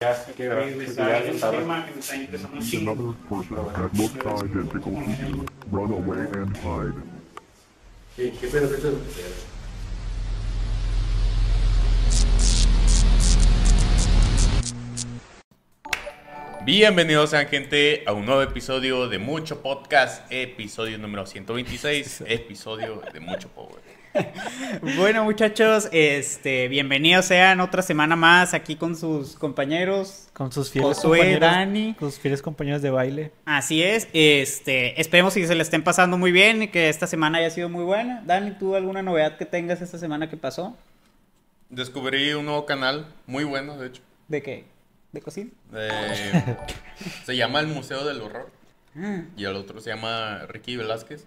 Que Pues, tema que me está interesando. Run away and hide. ¿Qué, qué pedo, qué pedo? Bienvenidos sean gente a un nuevo episodio de Mucho Podcast, episodio número 126, episodio de Mucho Power. Bueno, muchachos, este, bienvenidos sean otra semana más aquí con sus compañeros. Con sus fieles Josué, compañeros. Dani. Con sus fieles compañeros de baile. Así es, este, esperemos que se le estén pasando muy bien y que esta semana haya sido muy buena. Dani, ¿tú alguna novedad que tengas esta semana que pasó? Descubrí un nuevo canal, muy bueno de hecho, ¿De qué? ¿De cocina? eh, se llama El Museo del Horror Ah, y el otro se llama Ricky Velázquez.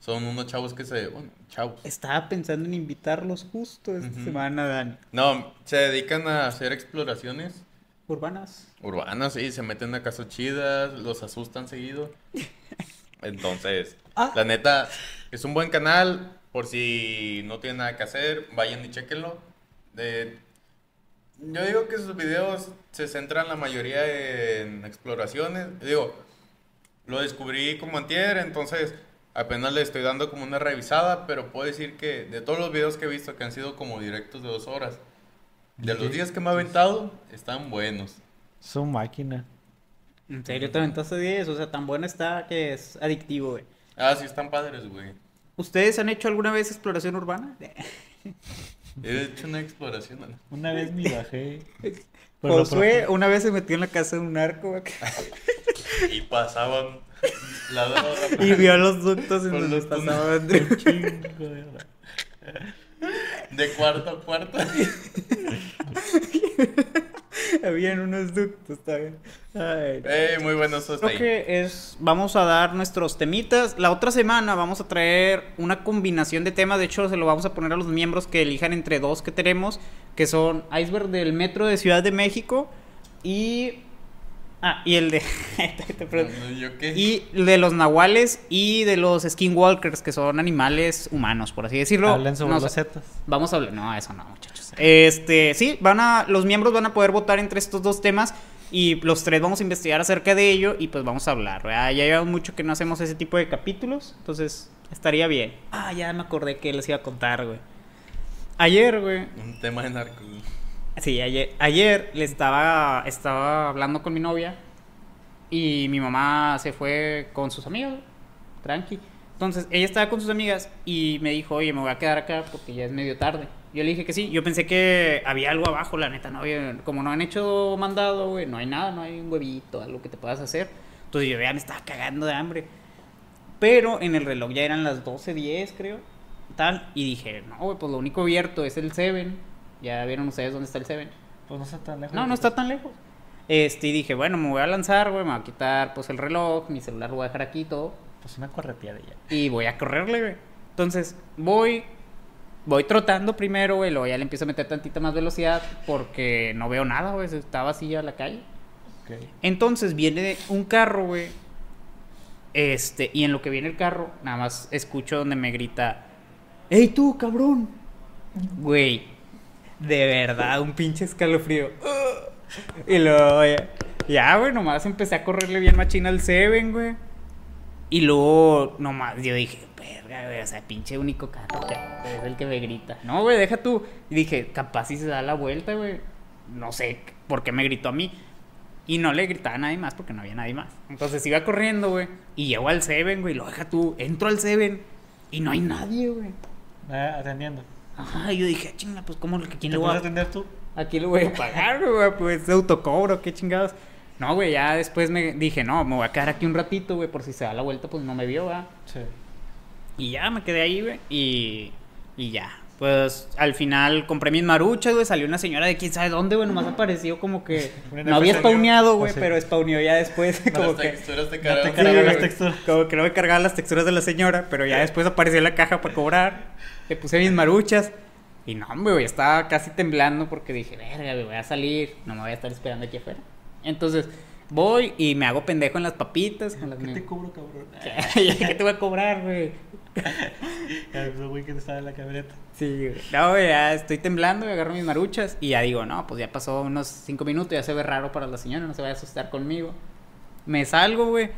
Son unos chavos que se, bueno, chavos. Estaba pensando en invitarlos justo esta semana, Dani. No, se dedican a hacer exploraciones Urbanas. urbanas, sí, se meten a casas chidas, los asustan seguido. Entonces, Ah. la neta, es un buen canal, por si no tienen nada que hacer, vayan y chequenlo. De- yo digo que sus videos se centran la mayoría en exploraciones. Digo, lo descubrí como antier, entonces apenas le estoy dando como una revisada, pero puedo decir que de todos los videos que he visto que han sido como directos de dos horas, de los días que me ha aventado, están buenos. Su máquina. ¿En serio te aventaste 10? O sea, tan bueno está que es adictivo, güey. Ah, sí, están padres, güey. ¿Ustedes han hecho alguna vez exploración urbana? He hecho una exploración. ¿no? Una vez me bajé. Josué una vez se metió en la casa de un narco güey, Y pasaban la droga. y vio los ductos en Por donde los pasaban. Chingo de. De cuarto a cuarto. Habían unos ductos también. Ay. Muy bueno eso está Creo ahí. que es, vamos a dar nuestros temitas. La otra semana vamos a traer una combinación de temas. De hecho, se lo vamos a poner a los miembros que elijan entre dos que tenemos, que son Iceberg del Metro de Ciudad de México y... Ah, y el de... No, ¿Yo qué? y de los nahuales y de los skinwalkers, que son animales humanos, por así decirlo. Hablan sobre No los sé. zetas. Vamos a hablar. No, eso no, muchachos. Este, sí, van a. Los miembros van a poder votar entre estos dos temas. Y los tres vamos a investigar acerca de ello. Y pues vamos a hablar. ¿verdad? Ya lleva mucho que no hacemos ese tipo de capítulos. Entonces, estaría bien. Ah, ya me acordé que les iba a contar, güey. Ayer, güey. Un tema de narcos. Sí, ayer, ayer estaba, estaba hablando con mi novia y mi mamá se fue con sus amigas, tranqui. Entonces, ella estaba con sus amigas y me dijo, oye, me voy a quedar acá porque ya es medio tarde. Yo le dije que sí, yo pensé que había algo abajo, la neta, no había, como no han hecho mandado, güey, no hay nada, no hay un huevito, algo que te puedas hacer. Entonces yo ya me estaba cagando de hambre. Pero en el reloj ya eran las 12.10, creo, tal, y dije, no, güey, pues lo único abierto es el Seven. Ya vieron ustedes dónde está el Seven. Pues no está tan lejos. No, no está tan lejos. Este, y dije, bueno, me voy a lanzar, güey, me voy a quitar pues el reloj, mi celular lo voy a dejar aquí y todo. Pues una correteada ya. Y voy a correrle, güey. Entonces, voy, voy trotando primero, güey, luego ya le empiezo a meter tantita más velocidad porque no veo nada, güey, está vacía la calle. Ok. Entonces viene un carro, güey. Este, y en lo que viene el carro, nada más escucho donde me grita, ¡Ey tú, cabrón! Güey, de verdad, un pinche escalofrío. Y luego, ya, güey, nomás empecé a correrle bien machina al Seven, güey. Y luego, nomás, yo dije, verga, güey, o sea, pinche único carro es el que me grita. No, güey, deja tú. Y dije, capaz si se da la vuelta, güey. No sé por qué me gritó a mí. Y no le gritaba a nadie más porque no había nadie más. Entonces iba corriendo, güey. Y llego al Seven, güey. Lo deja tú. Entro al Seven. Y no hay nadie, güey. Ah, atendiendo. Ajá, yo dije, "Ah, chinga, pues cómo, ¿quién ¿Te voy puedes a atender tú? ¿A quién le voy a pagar, güey? Pues de autocobro, qué chingados. No, güey, ya después me dije, no, me voy a quedar aquí un ratito, güey, por si se da la vuelta, pues no me vio, ¿verdad? Sí. Y ya me quedé ahí, güey, y, y ya. Pues al final compré mis maruchas, güey, salió una señora de quién sabe dónde, güey, nomás apareció como que no había spawneado, güey, o sea. pero spawneó ya después, como Las que... texturas te Sí, cargaron las texturas. Como que no me cargaban las texturas de la señora, pero ya después apareció en la caja para cobrar. Le puse mis maruchas. Y no, güey, estaba casi temblando porque dije, verga, güey, voy a salir, no me voy a estar esperando aquí afuera. Entonces, Voy y me hago pendejo en las papitas. Con las ¿Qué mi- te cobro, cabrón? ¿Qué te voy a cobrar, güey? El güey que estaba en la camioneta. Sí, güey. No, güey, ya estoy temblando y agarro mis maruchas y ya digo, no, pues ya pasó unos cinco minutos, ya se ve raro para la señora, no se vaya a asustar conmigo. Me salgo, güey.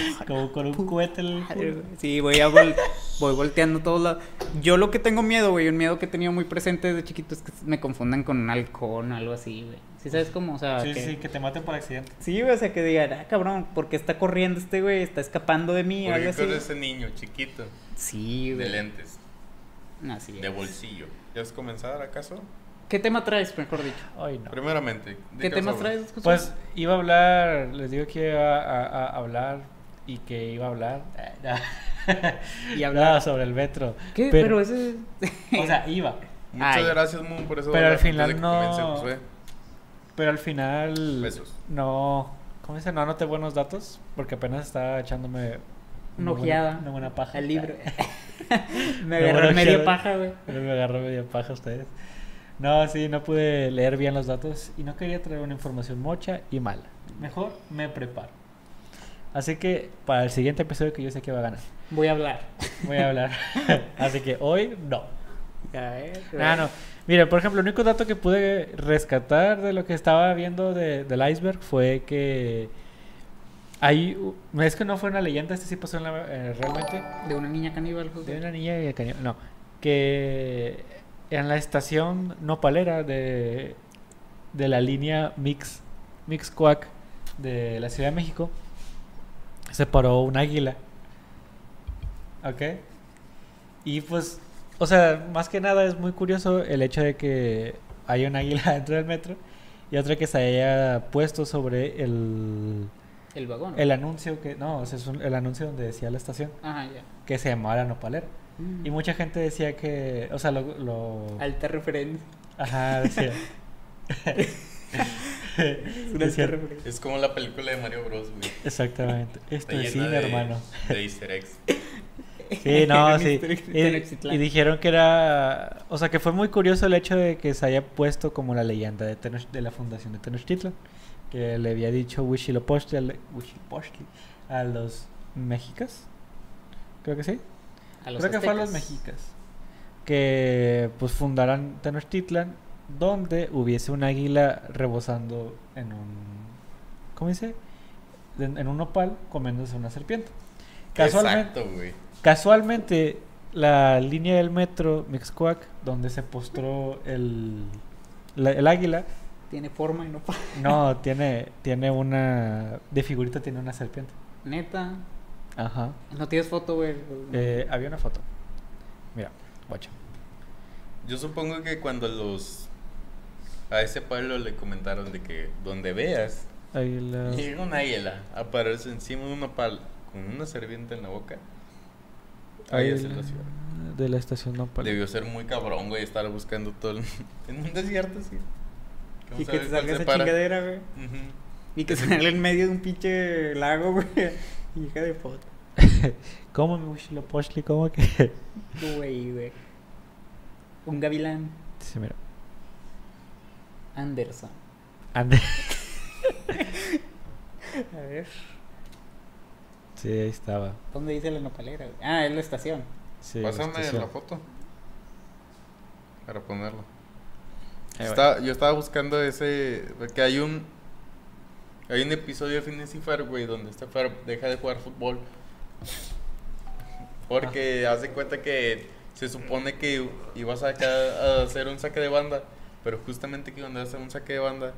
Como con un cohete en el. Sí, voy, a vol- voy volteando todos lados. Yo lo que tengo miedo, güey, un miedo que he tenido muy presente desde chiquito es que me confundan con un halcón o algo así, güey. ¿Sí sabes cómo? O sea, Sí, que... sí, que te maten por accidente. Sí, güey, o sea, que digan, ah, cabrón, ¿por qué está corriendo este güey? Está escapando de mí, algo Porque así. ese niño chiquito, Sí, de güey. lentes, Así de es. bolsillo. ¿Quieres comenzar acaso? ¿Qué tema traes, mejor dicho? Ay, no. Primeramente. ¿de ¿Qué temas traes? Pues iba a hablar, les digo que iba a, a- a hablar y que iba a hablar. Y hablar. No, sobre el metro. ¿Qué? Pero, Pero, ese... o sea, iba. Muchas Ay. gracias, Moon, por eso. Pero al final no- Josué. Pero al final. Besos. No. ¿Cómo dice? No anoté buenos datos. Porque apenas estaba echándome. Una buena- ojeada Una buena paja. al libro. me Me agarró acuerdo media paja, güey. Pero me agarró media paja ustedes. No, sí, no pude leer bien los datos y no quería traer una información mocha y mala. Mejor me preparo. Así que para el siguiente episodio que yo sé que va a ganar, Voy a hablar. voy a hablar. Así que hoy no. Ah, no. Mira, por ejemplo, el único dato que pude rescatar de lo que estaba viendo de- del iceberg fue que hay... Es que no fue una leyenda, este sí pasó en la- eh, realmente. De una niña caníbal, De una niña cañón. No. Que en la estación nopalera de, de la línea Mix, Mix Cuac de la Ciudad de México se paró un águila. ¿Ok? Y pues, o sea, más que nada es muy curioso el hecho de que haya un águila dentro del metro y otra que se haya puesto sobre el, El vagón. el anuncio que, no, o sea, es un- el anuncio donde decía la estación Ajá, ya. que se llamaba la nopalera. Mm. Y mucha gente decía que, o sea, lo... lo- Alta referencia. Ajá, decía. Es una Decía-. Es como la película de Mario Bros, güey. Exactamente. Esto es cine, de- hermano. De easter eggs. Sí, no, sí. Y, dijeron que era... O sea, que fue muy curioso el hecho de que se haya puesto como la leyenda de, Tenoch- de la fundación de Tenochtitlan. Que le había dicho Huitzilopochtli Huitzilopochtli a los mexicas. Creo que sí. A los Creo que fue a los mexicas. Que pues fundaran Tenochtitlan, donde hubiese un águila rebosando en un. ¿Cómo dice? En, en un nopal comiéndose una serpiente. Casualmente, Exacto, güey. casualmente, la línea del metro Mixcoac, donde se postró el, la- el águila, Tiene forma y no no, tiene, tiene una. De figurita tiene una serpiente. Neta. Ajá. No tienes foto, güey. Eh, había una foto. Mira, guacha. Yo supongo que cuando los. A ese pueblo le comentaron de que donde veas, Águila. llega un águila a pararse encima de un nopal con una serpiente en la boca. Ahí es en la ciudad. De la estación Nopal. Debió ser muy cabrón, güey, estar buscando todo el... en un desierto, sí. ¿Cómo Y que te salga esa para? chingadera, güey. Y que salga en medio de un pinche lago, güey. Hija de foto. ¿Cómo me Huitzilopochtli? ¿Cómo que? Güey, güey. Un gavilán. Sí, mira. Anderson. Ande. A ver. Sí, ahí estaba. ¿Dónde dice la nopalera? Ah, es la estación. Sí, la Pásame estación. la foto. Para ponerlo. Yo estaba buscando ese. Que hay un. Hay un episodio de Phineas y Ferb, güey, donde este Ferb deja de jugar fútbol. Porque hace cuenta que se supone que ibas acá a hacer un saque de banda. Pero justamente que cuando hacer un saque de banda,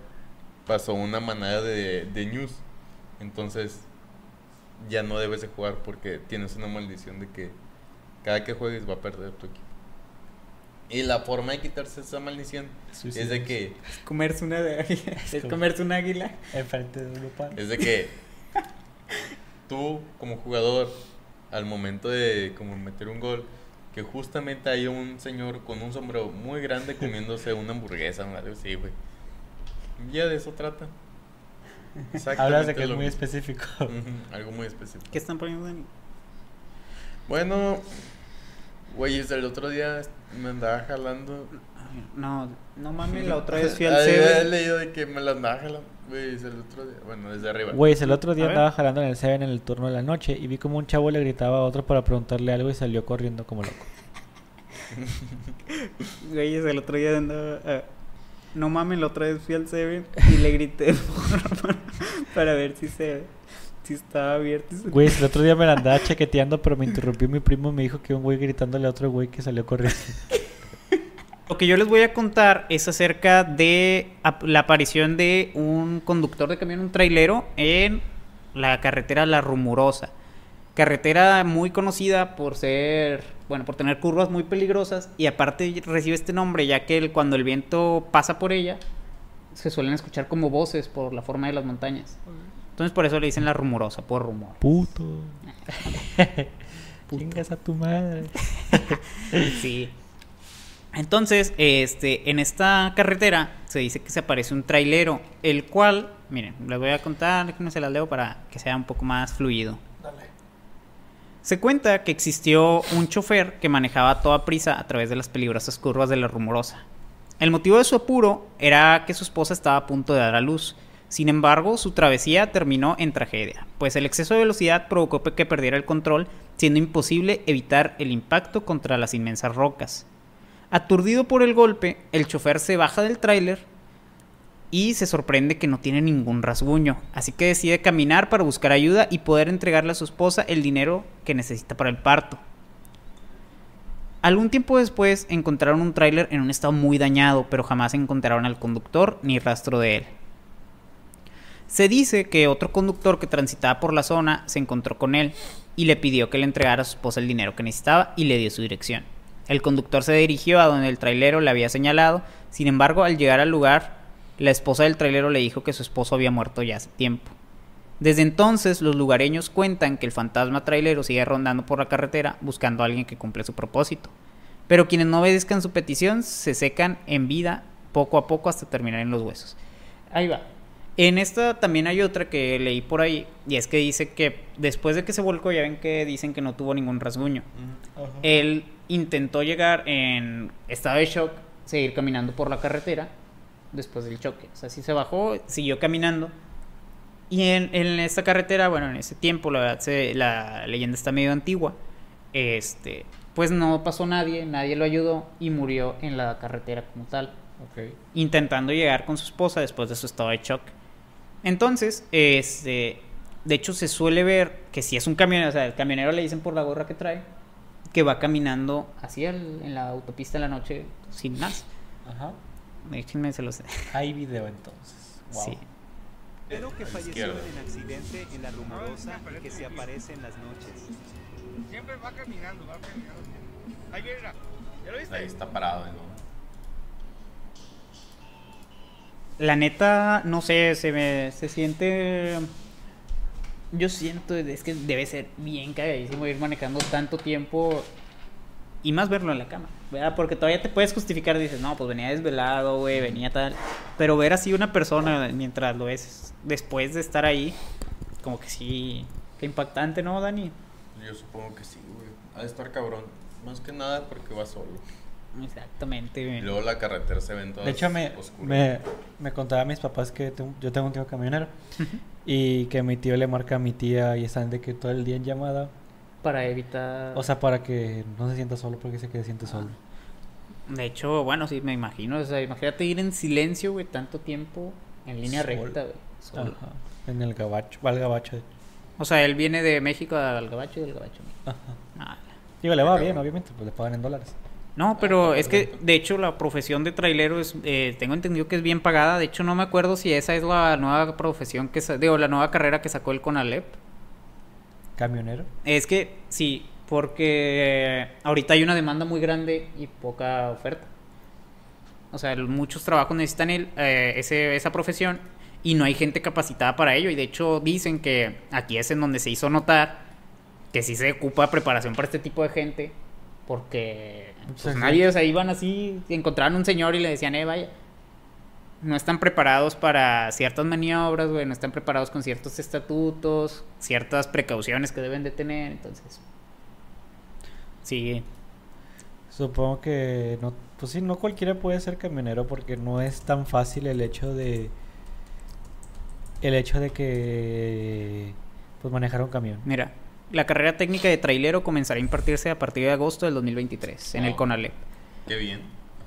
pasó una manada de, de news. Entonces, ya no debes de jugar porque tienes una maldición de que cada que juegues va a perder tu equipo. Y la forma de quitarse esa maldición es de que Es comerse una de Es como- comerse un águila. Enfrente de un es de que tú como jugador al momento de como meter un gol que justamente hay un señor con un sombrero muy grande comiéndose una hamburguesa algo así, güey. Ya de eso trata. Hablas de que es muy mismo. específico. Algo muy específico. ¿Qué están poniendo, Dani? Bueno, Güey, desde el otro día me andaba jalando. No, no mames, la otra vez fui al Seven. leído de que me la andaba jalando. Güey, el otro día. Bueno, desde arriba. Güey, el otro día A ver. andaba jalando en el Seven en el turno de la noche y vi como un chavo le gritaba a otro para preguntarle algo y salió corriendo como loco. Güey, el otro día andaba. ah, no mames, la otra vez fui al Seven y le grité para, para ver si se. Si estaba abierto. y se- Güey, el otro día me la andaba chaqueteando, pero me interrumpió mi primo y me dijo que un güey gritándole a otro güey que salió corriendo. Lo que yo les voy a contar es acerca de la aparición de un conductor de camión, un trailero, en la carretera La Rumorosa. Carretera muy conocida por ser, bueno, por tener curvas muy peligrosas y aparte recibe este nombre ya que el- cuando el viento pasa por ella se suelen escuchar como voces por la forma de las montañas. Entonces por eso le dicen La Rumorosa, por rumor. Puto. Chingas a tu madre. Sí. Entonces, este, en esta carretera se dice que se aparece un trailero, el cual, miren, les voy a contar, déjenme se las leo para que sea un poco más fluido. Se cuenta que existió un chofer que manejaba a toda prisa a través de las peligrosas curvas de la rumorosa. El motivo de su apuro era que su esposa estaba a punto de dar a luz. Sin embargo, su travesía terminó en tragedia, pues el exceso de velocidad provocó que perdiera el control, siendo imposible evitar el impacto contra las inmensas rocas. Aturdido por el golpe, el chofer se baja del tráiler y se sorprende que no tiene ningún rasguño, así que decide caminar para buscar ayuda y poder entregarle a su esposa el dinero que necesita para el parto. Algún tiempo después encontraron un tráiler en un estado muy dañado, pero jamás encontraron al conductor ni rastro de él. Se dice que otro conductor que transitaba por la zona se encontró con él y le pidió que le entregara a su esposa el dinero que necesitaba y le dio su dirección. El conductor se dirigió a donde el trailero le había señalado, sin embargo al llegar al lugar, la esposa del trailero le dijo que su esposo había muerto ya hace tiempo. Desde entonces los lugareños cuentan que el fantasma trailero sigue rondando por la carretera buscando a alguien que cumple su propósito. Pero quienes no obedezcan su petición se secan en vida poco a poco hasta terminar en los huesos. Ahí va. En esta también hay otra que leí por ahí y es que dice que después de que se volcó ya ven que dicen que no tuvo ningún rasguño. Él intentó llegar en estado de shock, seguir caminando por la carretera después del choque. O sea, sí se bajó, siguió caminando. Y en, en esta carretera, bueno, en ese tiempo, la verdad, se- la leyenda está medio antigua. Este, pues no pasó nadie, nadie lo ayudó y murió en la carretera como tal Ok. intentando llegar con su esposa después de su estado de shock. Entonces, este, de hecho se suele ver que si es un camionero, o sea, el camionero le dicen por la gorra que trae, que va caminando así al- en la autopista en la noche sin más. Ajá. Déjenme se los... Hay video entonces. Wow. Sí. Pero que falleció en accidente en la rumorosa y que se aparece en las noches. Siempre va caminando, va caminando. Ahí viene. ¿Ya lo viste? Ahí está parado, ¿no? La neta, no sé, se me se siente yo siento es que debe ser bien cagadísimo ir manejando tanto tiempo y más verlo en la cama, ¿verdad? Porque todavía te puedes justificar, dices, no, pues venía desvelado, güey, venía tal. Pero ver así una persona mientras lo ves después de estar ahí, como que sí, qué impactante, ¿no, Dani? Yo supongo que sí, güey. Ha de estar cabrón. Más que nada porque va solo. Exactamente, güey. luego la carretera se ven todas De hecho, me, me, me contaba a mis papás que tengo- yo tengo un tío camionero y que mi tío le marca a mi tía y están de que todo el día en llamada. Para evitar... O sea, para que no se sienta solo porque se siente solo. De hecho, bueno, sí, me imagino. O sea, imagínate ir en silencio, güey, tanto tiempo en línea recta, güey. solo. Ajá. En el gabacho, va al gabacho. O sea, él viene de México al Gabacho y del Gabacho. Ajá. Ah, Digo, le va bien, obviamente, pues le pagan en dólares. No, pero es que, de hecho, la profesión de trailero es, eh, tengo entendido que es bien pagada. De hecho, no me acuerdo si esa es la nueva profesión que, digo, la nueva carrera que sacó el CONALEP. Camionero. Es que, sí, porque ahorita hay una demanda muy grande y poca oferta. O sea, muchos trabajos necesitan el, eh, ese, esa profesión y no hay gente capacitada para ello. Y de hecho dicen que aquí es en donde se hizo notar que sí se ocupa preparación para este tipo de gente. Porque pues, Sí, sí. nadie, o sea, iban así, encontraban un señor y le decían, eh, vaya. No están preparados para ciertas maniobras, güey, no están preparados con ciertos estatutos, ciertas precauciones que deben de tener, entonces. Sí. Supongo que no, pues sí, no cualquiera puede ser camionero porque no es tan fácil el hecho de el hecho de que pues manejar un camión. Mira, la carrera técnica de trailero comenzará a impartirse a partir de agosto del 2023 en el Oh. CONALEP. Qué bien.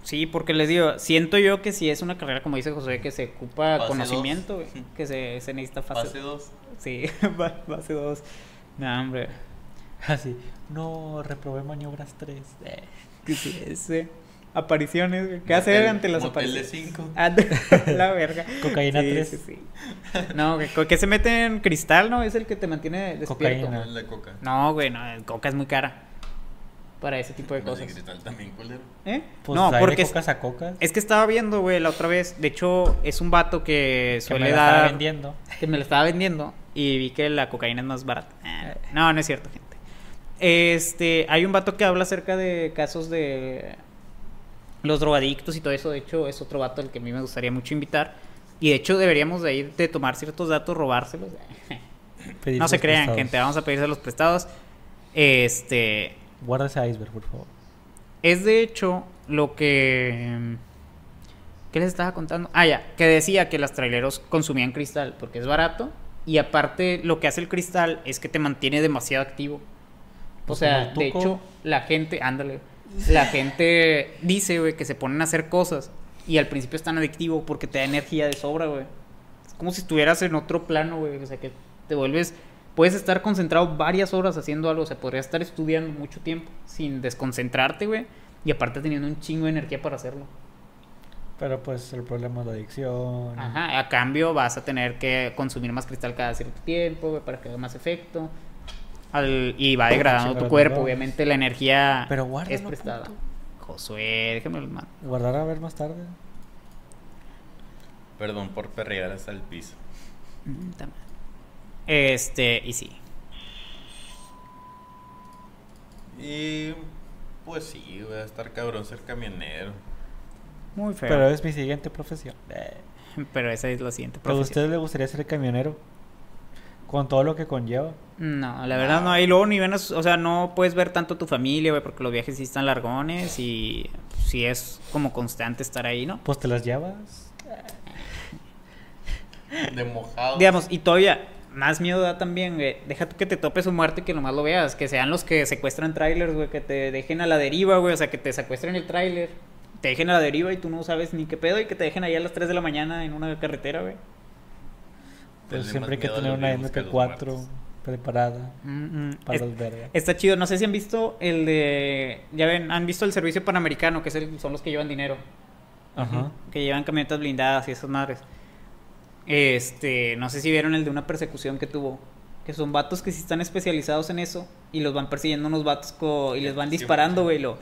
Sí, porque les digo, siento yo que si es una carrera, como dice José, que se ocupa conocimiento, dos. que se, se necesita fase. Fase 2. Sí, fase 2. No, hombre. Así, no reprobé maniobras 3. ¿Qué es ese? Apariciones, güey. ¿Qué hacer ante las Motel de apariciones? 5. Ah, la verga. Cocaína Sí, tres. sí, sí. No, que, que se mete en cristal, ¿no? Es el que te mantiene despierto. Cocaína. La coca. No, güey, no, el coca es muy cara. Para ese tipo de cosas. cristal también, culero. ¿Eh? Pues no, porque de es, cocas a cocas. es que estaba viendo, güey, la otra vez. De hecho, es un vato que que suele me la estaba dar. vendiendo. que me lo estaba vendiendo y vi que la cocaína es más barata. Ah, No, no es cierto, gente. Este, hay un vato que habla acerca de casos de los drogadictos y todo eso. De hecho, es otro vato al que a mí me gustaría mucho invitar. Y de hecho, deberíamos de ir de tomar ciertos datos, robárselos. no Pedirlos se crean, prestados. gente, vamos a pedirse los prestados. Este, Guarda ese iceberg, por favor. es de hecho lo que... ¿Qué les estaba contando? Ah, ya, que decía que las traileros consumían cristal porque es barato y aparte lo que hace el cristal es que te mantiene demasiado activo. O Pues sea, de hecho, la gente, ándale, la gente dice, güey, que se ponen a hacer cosas y al principio es tan adictivo porque te da energía de sobra, güey. Es como si estuvieras en otro plano, güey, o sea, que te vuelves... Puedes estar concentrado varias horas haciendo algo, o sea, podrías estar estudiando mucho tiempo sin desconcentrarte, güey, y aparte teniendo un chingo de energía para hacerlo. Pero pues el problema es la adicción. Ajá, a cambio vas a tener que consumir más cristal cada cierto tiempo, güey, para que haga más efecto. Al- y va degradando tu cuerpo, obviamente la energía Pero es prestada. punto. Josué, déjame mando. Guardar a ver más tarde. Perdón por perrear hasta el piso. Mm. Este, y sí. Y pues sí, voy a estar cabrón ser camionero. Muy feo. Pero Pero, es mi siguiente profesión. Eh. esa es la siguiente ¿A profesión. usted le gustaría ser camionero? Con todo lo que conlleva. No, la verdad no. Y luego ni ven, o sea, no puedes ver tanto tu familia, güey, porque los viajes sí están largones y sí es como constante estar ahí, ¿no? Pues te las llevas. De mojado. Digamos, y todavía más miedo da también, güey. Deja tú que te topes un muerto y que nomás lo veas. Que sean los que secuestran trailers, güey. Que te dejen a la deriva, güey. O sea, que te secuestren el trailer. Te dejen a la deriva y tú no sabes ni qué pedo. Y que te dejen ahí a las 3 de la mañana en una carretera, güey. Pues Denle siempre hay que tener una vivos que a los MP4 muertos. preparada Mm, mm. para Es- los vergas. Está chido. No sé si han visto el de. Ya ven, han visto el servicio panamericano, que es el- son los que llevan dinero. Ajá. que llevan camionetas blindadas y esas madres. Este, no sé si vieron el de una persecución que tuvo. Que son vatos que sí están especializados en eso. Y los van persiguiendo unos vatos co- y les van disparando, güey. Lo,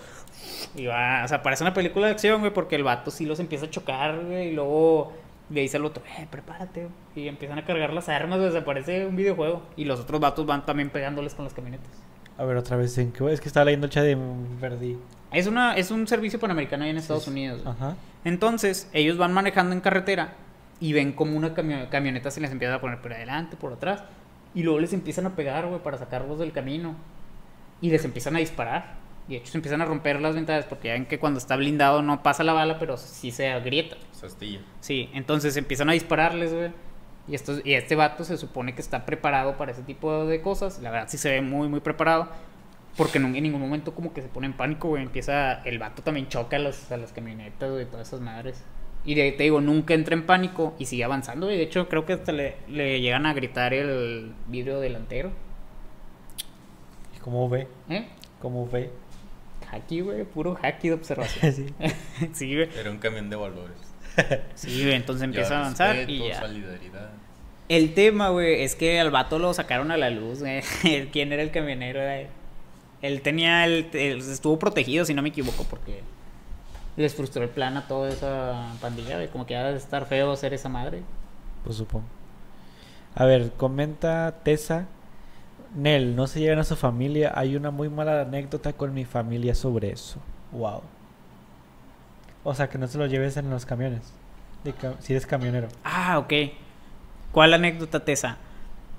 y va, o sea, parece una película de acción, güey, porque el vato sí los empieza a chocar, güey. Y luego le dice al otro, eh, prepárate. Y empiezan a cargar las armas, güey. O sea, parece un videojuego. Y los otros vatos van también pegándoles con las camionetas. A ver, otra vez, ¿en qué? Es que estaba leyendo el chat de Verdi. Es, una, es un servicio panamericano ahí en Estados Sí, Unidos. güey. Ajá. Entonces, ellos van manejando en carretera y ven como una camio- camioneta se les empieza a poner por adelante, por atrás. Y luego les empiezan a pegar, güey, para sacarlos del camino. Y les empiezan a disparar. Y de hecho se empiezan a romper las ventanas porque ya ven que cuando está blindado no pasa la bala, pero sí se agrieta. Sastilla. Sí, entonces empiezan a dispararles, güey. Y, estos, y este vato se supone que está preparado para ese tipo de cosas. La verdad sí se ve muy, muy preparado. Porque en, ningún momento como que se pone en pánico, güey. Empieza, el vato también choca a las, a las camionetas, güey, todas esas madres. Y de, te digo, nunca entra en pánico y sigue avanzando. Y de hecho creo que hasta le, le llegan a gritar el vidrio delantero. ¿Y cómo ve? ¿Eh? ¿Cómo ve? Haki, güey, puro haki de observación. sí. sí, güey. Era un camión de valores. Sí, güey, entonces empieza a avanzar respeto, y ya. solidaridad. El tema, güey, es que al vato lo sacaron a la luz, güey. El- ¿Quién era el camionero? Era él. Él tenía el, el- Estuvo protegido, si no me equivoco, porque les frustró el plan a toda esa pandilla, güey. Como que ha de estar feo ser esa madre. Pues supongo. A ver, comenta Tessa. Nel, no se lleven a su familia. Hay una muy mala anécdota con mi familia sobre eso. Wow. O sea, que no se lo lleves en los camiones. Si eres camionero. Ah, ok. ¿Cuál anécdota, Tessa?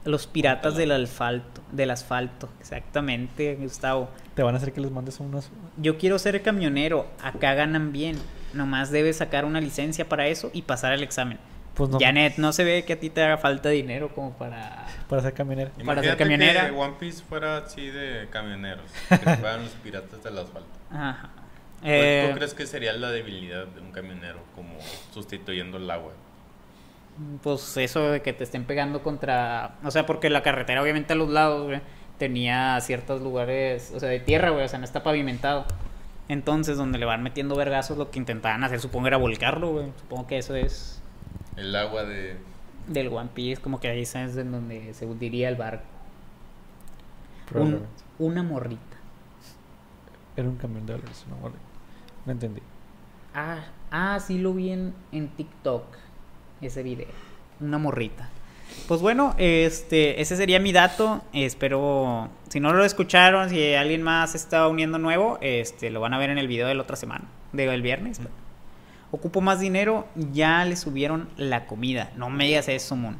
Los piratas del asfalto, del asfalto, exactamente, Gustavo. Te van a hacer que les mandes unos. Yo quiero ser camionero, acá ganan bien. Nomás debes sacar una licencia para eso y pasar el examen. Pues no. Janet, no se ve que a ti te haga falta dinero como para... Para ser camionero. Para ser camionera. que One Piece fuera así de camioneros, que fueran los piratas del asfalto. Ajá. ¿Cuál Eh, ¿Tú crees que sería la debilidad de un camionero como sustituyendo el agua? Pues eso de que te estén pegando contra... O sea, porque la carretera obviamente a los lados, güey, tenía ciertos lugares, o sea, de tierra, güey, o sea, no está pavimentado. Entonces, donde le van metiendo vergazos, lo que intentaban hacer, supongo, era volcarlo, güey. Supongo que eso es El agua de... del One Piece, como que ahí es en donde se hundiría el barco. Un- una morrita. Era un camión de dólares, no, vale. No entendí. Ah, ah, sí lo vi en, en TikTok, ese video. Una morrita. Pues bueno, este, ese sería mi dato. Espero, si no lo escucharon, si alguien más está uniendo nuevo, este, lo van a ver en el video de la otra semana, del viernes. Ocupo más dinero, ya le subieron la comida. No me digas eso, Moon.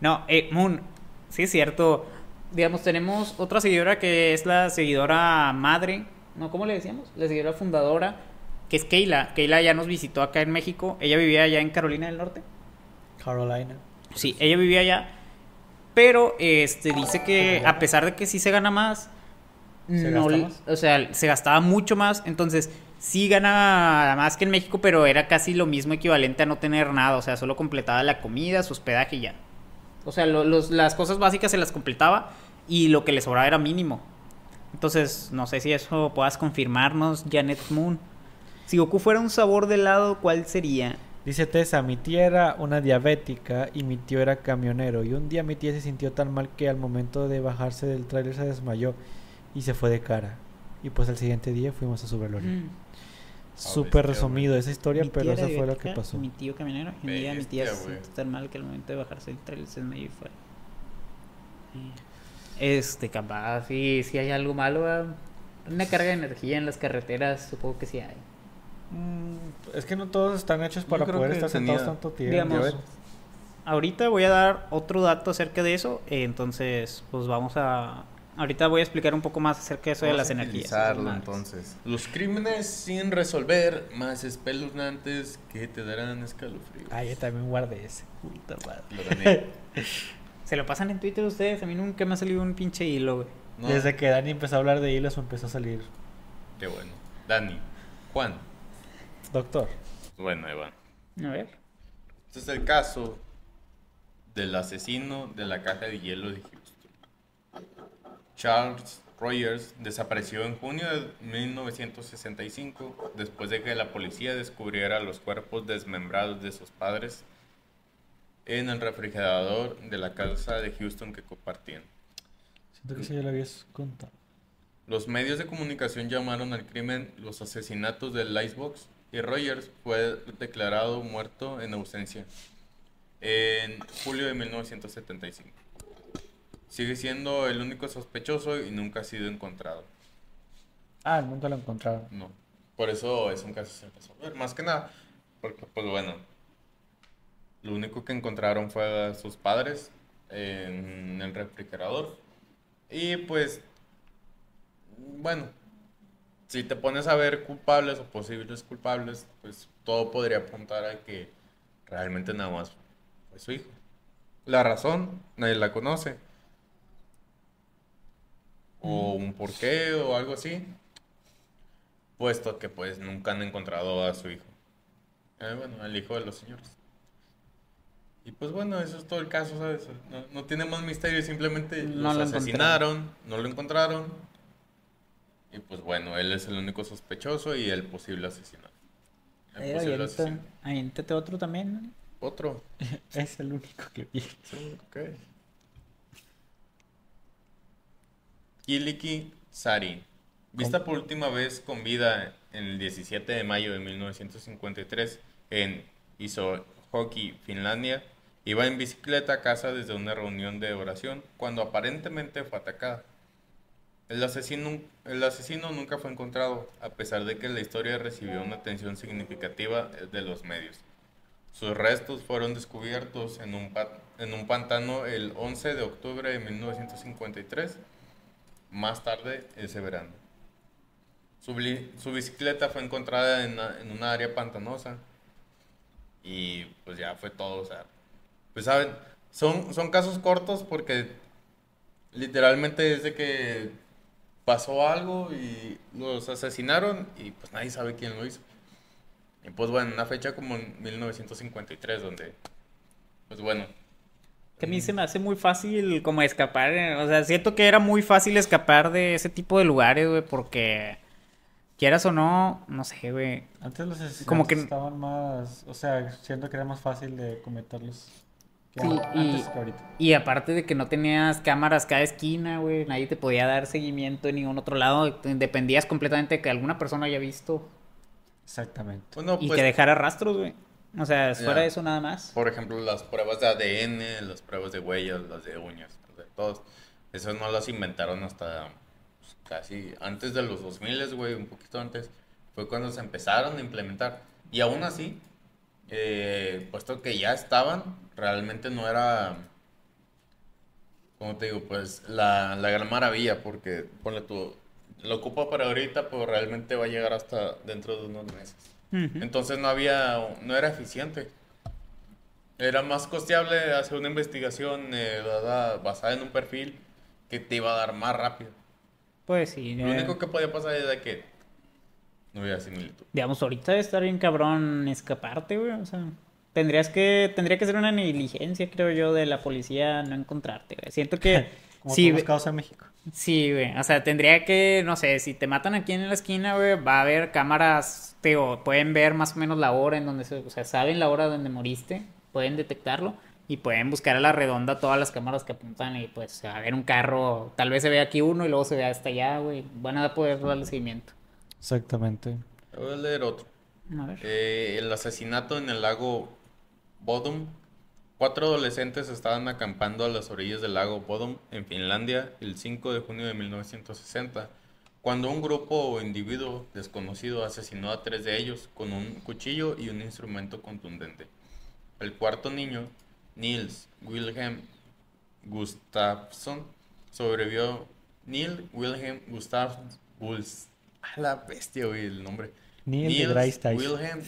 No, eh, Moon, sí es cierto. Digamos, tenemos otra seguidora que es la seguidora madre, ¿no? ¿Cómo le decíamos? La seguidora fundadora, que es Keila. Keila ya nos visitó acá en México. Ella vivía allá en Carolina del Norte. Carolina. Sí, ella vivía allá. Pero este dice que a pesar de que sí se gana más, ¿Se no, más? o sea, se gastaba mucho más, entonces sí gana más que en México, pero era casi lo mismo equivalente a no tener nada, o sea, solo completaba la comida, su hospedaje y ya. O sea, lo- los- las cosas básicas se las completaba y lo que le sobraba era mínimo. Entonces, no sé si eso puedas confirmarnos, Janet Moon. Si Goku fuera un sabor de helado, ¿cuál sería? Dice Tessa, mi tía era una diabética y mi tío era camionero. Y un día mi tía se sintió tan mal que al momento de bajarse del tráiler se desmayó y se fue de cara. Y pues al siguiente día fuimos a su velorio. Mm. Súper bestia, resumido esa historia, Mi pero eso fue lo que pasó. Mi tío camionero. Y un día mi tía se sintió tan mal que al momento de bajarse del trailer se desmayó y fue. Este, capaz, sí, si hay algo malo, ¿verdad? una carga de energía en las carreteras, supongo que sí hay. Mm, es que no todos están hechos para poder estar sentados tanto tiempo. Digamos, ahorita voy a dar otro dato acerca de eso, eh, entonces, pues vamos a... Ahorita voy a explicar un poco más acerca de eso de las energías. entonces. Los crímenes sin resolver, más espeluznantes que te darán escalofríos. Ah, yo también guardé ese. Puta madre. Lo. Se lo pasan en Twitter ustedes, a mí nunca me ha salido un pinche hilo, güey. No, Desde que Dani empezó a hablar de hilos, empezó a salir. Qué bueno. Dani, Juan. Doctor. Bueno, Iván. A ver. Este es el caso del asesino de la caja de hielo de Houston. Charles Rogers desapareció en junio de 1965 después de que la policía descubriera los cuerpos desmembrados de sus padres en el refrigerador de la casa de Houston que compartían. Siento que eso ya lo habías contado. Los medios de comunicación llamaron al crimen los asesinatos del Icebox y Rogers fue declarado muerto en ausencia en julio de 1975. Sigue siendo el único sospechoso y nunca ha sido encontrado. Ah, nunca lo encontraron. No. Por eso es un caso sin resolver. Más que nada, porque pues bueno, lo único que encontraron fue a sus padres en el refrigerador. Y pues, bueno, si te pones a ver culpables o posibles culpables, pues todo podría apuntar a que realmente nada más fue su hijo. La razón, nadie la conoce. O un porqué o algo así puesto que pues nunca han encontrado a su hijo. Eh, bueno, al hijo de los señores. Y pues bueno, eso es todo el caso, ¿sabes? No, no tiene más misterio, simplemente No los lo asesinaron, no lo encontraron. Y pues bueno, él es el único sospechoso y el posible asesino. El Eh, posible asesino. otro también. Otro. Es el único que vi único que hay. Kiliki Sari. Vista por última vez con vida el 17 de mayo de 1953 en Isohoki, Finlandia, iba en bicicleta a casa desde una reunión de oración cuando aparentemente fue atacada. El asesino, el asesino nunca fue encontrado, a pesar de que la historia recibió una atención significativa de los medios. Sus restos fueron descubiertos en un, en un pantano el 11 de octubre de 1953, más tarde ese verano. Su, bicicleta fue encontrada en, una- en una área pantanosa y pues ya fue todo, o sea, pues saben, son, son casos cortos porque literalmente desde que pasó algo y los asesinaron y pues nadie sabe quién lo hizo. Y pues bueno, una fecha como en 1953 donde, pues bueno, Que a mí se me hace muy fácil como escapar. eh, O sea, siento que era muy fácil escapar de ese tipo de lugares, güey, porque quieras o no, no sé, güey. Antes los asesinatos Como que- estaban más, o sea, siento que era más fácil de cometerlos que Sí, y- antes que ahorita. Y aparte de que no tenías cámaras cada esquina, güey, nadie te podía dar seguimiento en ningún otro lado. Dependías completamente de que alguna persona haya visto Exactamente. bueno, y pues que dejara rastros, güey. O sea, fuera de eso nada más. por ejemplo las pruebas de ADN, las pruebas de huellas, las de uñas, las de todos, esas no las inventaron hasta pues, casi antes de los 2000, güey, un poquito antes, fue cuando se empezaron a implementar. Y aún así, eh, puesto que ya estaban, realmente no era, como te digo, pues la, la gran maravilla, porque ponle tú, lo ocupa para ahorita, pero realmente va a llegar hasta dentro de unos meses. Entonces no había, no era eficiente. Era más costeable hacer una investigación eh, basada en un perfil que te iba a dar más rápido. Pues sí. Lo eh, único que podía pasar es de que no había similitud. Digamos, ahorita debe estar bien cabrón escaparte, güey. O sea, tendrías que, tendría que ser una negligencia, creo yo, de la policía no encontrarte, güey. Siento que Como sí, todos los ve- casos en México. sí, güey. O sea, tendría que, no sé, si te matan aquí en la esquina, güey, va a haber cámaras, te digo, pueden ver más o menos la hora en donde se, o sea, saben la hora donde moriste, pueden detectarlo y pueden buscar a la redonda todas las cámaras que apuntan y pues a ver un carro, tal vez se vea aquí uno y luego se vea hasta allá, güey. Van a poder darle seguimiento. Exactamente. Voy a leer otro. A ver. Eh, el asesinato en el lago Bodom. Cuatro adolescentes estaban acampando a las orillas del lago Bodom en Finlandia el 5 de junio de 1960, cuando un grupo o individuo desconocido asesinó a tres de ellos con un cuchillo y un instrumento contundente. El cuarto niño, Niels Wilhelm Gustafsson, sobrevivió. Neil Wilhelm Gustafsson. A la bestia, güey, el nombre. Niels Tyson. Wilhelm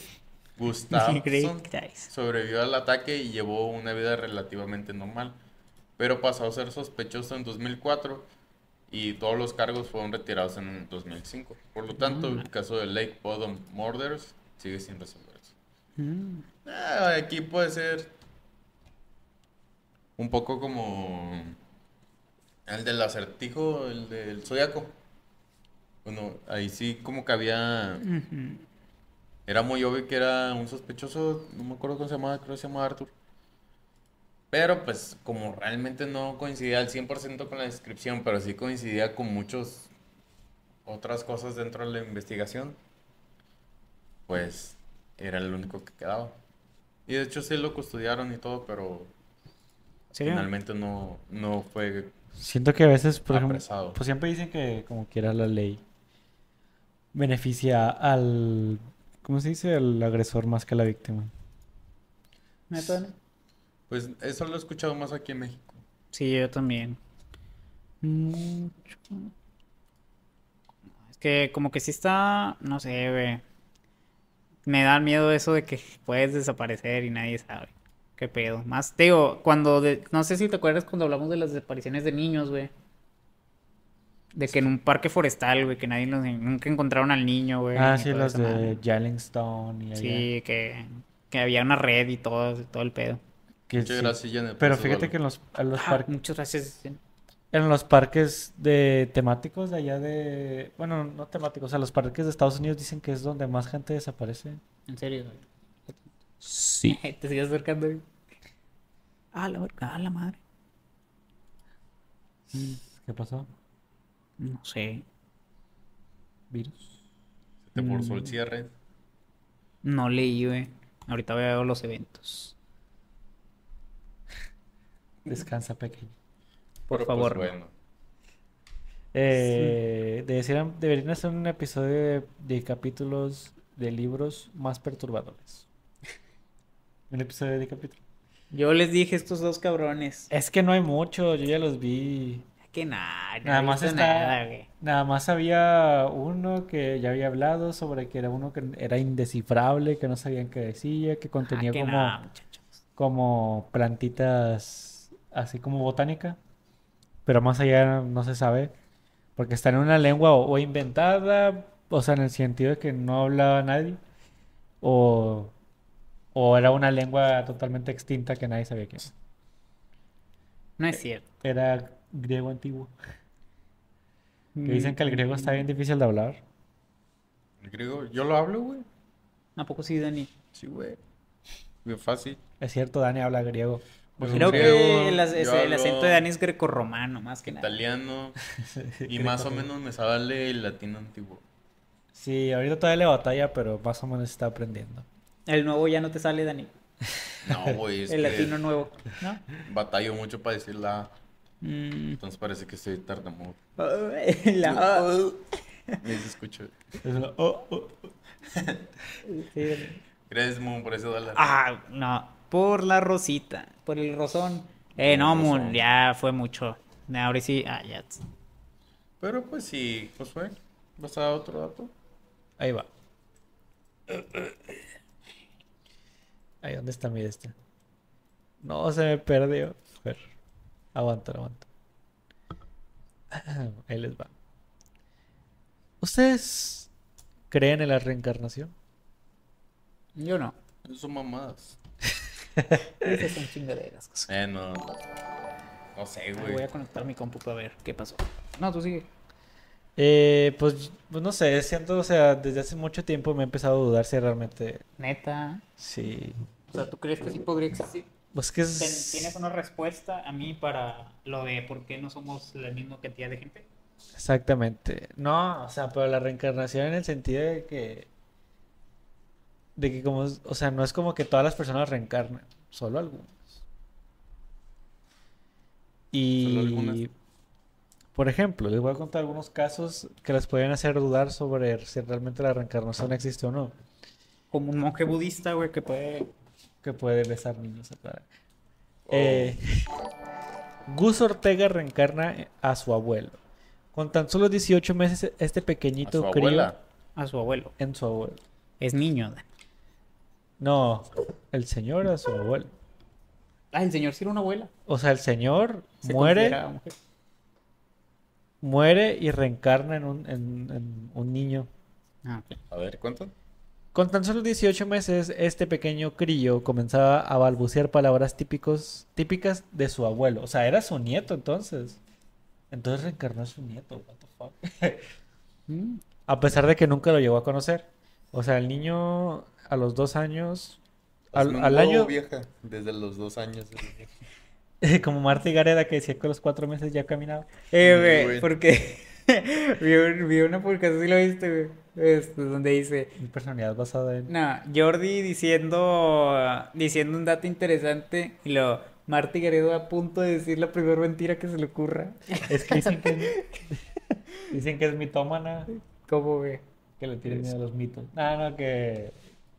Guys. sobrevivió al ataque y llevó una vida relativamente normal, pero pasó a ser sospechoso en 2004 y todos los cargos fueron retirados en 2005. Por lo tanto, el caso de Lake Bottom Murders sigue sin resolverse. Mm. Ah, aquí puede ser un poco como el del acertijo, el del zodiaco. Bueno, ahí sí como que había... Era muy obvio que era un sospechoso, no me acuerdo cómo se llamaba, creo que se llamaba Arthur. Pero pues como realmente no coincidía al 100% con la descripción, pero sí coincidía con muchas otras cosas dentro de la investigación, pues era el único que quedaba. Y de hecho sí lo custodiaron y todo, pero ¿Serio? finalmente no, no fue Siento que a veces, por ejemplo, apresado. pues siempre dicen que como quiera la ley beneficia al, ¿cómo se dice? Al agresor más que la víctima. ¿Neta? Pues eso lo he escuchado más aquí en México. Sí, yo también. Mucho. Es que como que sí está, no sé, güey. Me da miedo eso de que puedes desaparecer y nadie sabe. ¿Qué pedo? Más, te digo, cuando, de- no sé si te acuerdas cuando hablamos de las desapariciones de niños, güey. De que en un parque forestal, güey, que nadie los, nunca encontraron al niño, güey. Ah, sí, los de Yellowstone y allá. Sí, que, que había una red y todo, todo el pedo. Que Muchas sí. gracias, Janet, por Pero fíjate que en los, en los Ah, parques muchas gracias. En los parques de temáticos de allá de... Bueno, no temáticos, o sea, los parques de Estados Unidos dicen que es donde más gente desaparece. En serio, güey. Sí. Te sigues acercando, güey. Ah, la, ah, la madre. ¿Qué pasó? No sé. ¿Virus? Te forzó Mm. el cierre. No leí, güey. Ahorita veo los eventos. Descansa, pequeño. Por Pero, pues, favor. bueno. Eh, deberían, deberían hacer un episodio de, de capítulos de libros más perturbadores. El episodio de capítulo. Yo les dije estos dos cabrones. Es que no hay mucho, yo ya los vi. Que nada, no Nada más está- nada, güey. Nada más había uno que ya había hablado sobre que era uno que era indescifrable, que no sabían qué decía, que contenía Ah, que como, nada, como plantitas así como botánica, pero más allá no se sabe, porque está en una lengua o, o inventada, o sea, en el sentido de que no hablaba nadie, o, o era una lengua totalmente extinta que nadie sabía qué era. No es cierto. Era griego antiguo. Que dicen que el griego está bien difícil de hablar. El griego, yo lo hablo, güey. ¿A poco sí, Dani? Sí, güey. Bien fácil. Es cierto, Dani habla griego. Pues Creo griego, que el, acento de Dani es grecorromano, más que nada. Italiano. Y más o menos me sale el latino antiguo. Sí, ahorita todavía le batalla, pero más o menos está aprendiendo. El nuevo ya no te sale, Dani. No, güey, es el que latino nuevo. ¿No? batallo mucho para decir la... Mm. Entonces parece que estoy tartamudo. La- Ni se escucha. Es una- oh, oh. Sí, Dani. Gracias, Moon, por ese dólar. Ah, no. Por la rosita. Por el rosón. Eh, no, Moon, ya fue mucho. Ahora sí. Ah, ya. Pero pues sí, pues fue. ¿Vas a dar otro dato? Ahí va. Ahí, ¿dónde está mi este? No, se me perdió. A ver. Aguanta, aguanta. Ahí les va. ¿Ustedes creen en la reencarnación? Yo no. Son mamadas. Esas son chingaderas. Eh, no. No sé, Ay, güey. Voy a conectar mi compu para ver qué pasó. No, tú sigue. Eh, pues, pues no sé, siento, o sea, desde hace mucho tiempo me he empezado a dudar si realmente Neta. sí. O sea, ¿tú crees que sí podría existir? Pues que es... ¿Tienes una respuesta a mí para lo de por qué no somos la misma cantidad de gente? Exactamente. No, o sea, pero la reencarnación en el sentido de que... De que como... O sea, no es como que todas las personas reencarnan, solo algunas. Y... Solo algunas. Por ejemplo, les voy a contar algunos casos que les pueden hacer dudar sobre si realmente la reencarnación existe o no. Como un monje budista, güey, que puede... Que puede besar niños acá. Oh. Eh, Gus Ortega reencarna a su abuelo. Con tan solo 18 meses, este A pequeñito su crío abuela. A su abuelo. en su abuelo. Es niño. No, el señor a su abuelo. Ah, el señor sí era una abuela. O sea, el señor Se muere, muere y reencarna en un, en- en un niño. Ah. A ver, ¿cuánto? Con tan solo 18 meses, este pequeño crío comenzaba a balbucear palabras típicos, típicas de su abuelo. O sea, era su nieto entonces. Entonces reencarnó a su nieto. What the fuck. Mm. A pesar de que nunca lo llegó a conocer. O sea, el niño a los dos años, al, un al año, vieja. Desde los dos años. como Marta y Gareda que decía que a los cuatro meses ya caminaba. Eh, güey, porque vi, un- vi una publicación, sí lo viste, güey. Este, donde dice, Mi personalidad basada en... no, Jordi diciendo, diciendo un dato interesante y lo Marta Garedo a punto de decir la primera mentira que se le ocurra. Es que dicen que, dicen que es mitómana, ¿Cómo, güey? que le tiene miedo a los mitos. No, no, que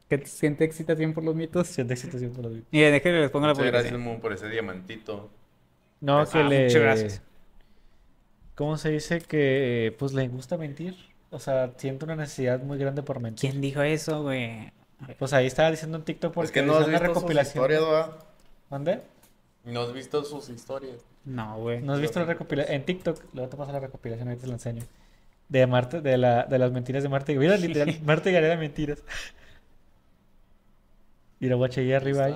Que siente excitación por los mitos. siente excitación por los mitos. Mira, déjenme les pongo la Muchas gracias, publicación. Moon, por ese diamantito. No, que Ah, le... muchas gracias. ¿Cómo se dice? Que pues le gusta mentir. O sea, siente una necesidad muy grande por mentir. ¿Quién dijo eso, güey? Pues ahí estaba diciendo en TikTok porque es que no has visto sus recopilación. historias, ¿verdad? ¿Mande? No has visto sus historias. No, güey. ¿No has visto la recopilación? En TikTok, luego te paso la recopilación, ahorita te la enseño. De Marta, de, la, de las mentiras de Marta y Mira, literal, Marta y Gareda mentiras. Y la guacha ahí arriba ahí.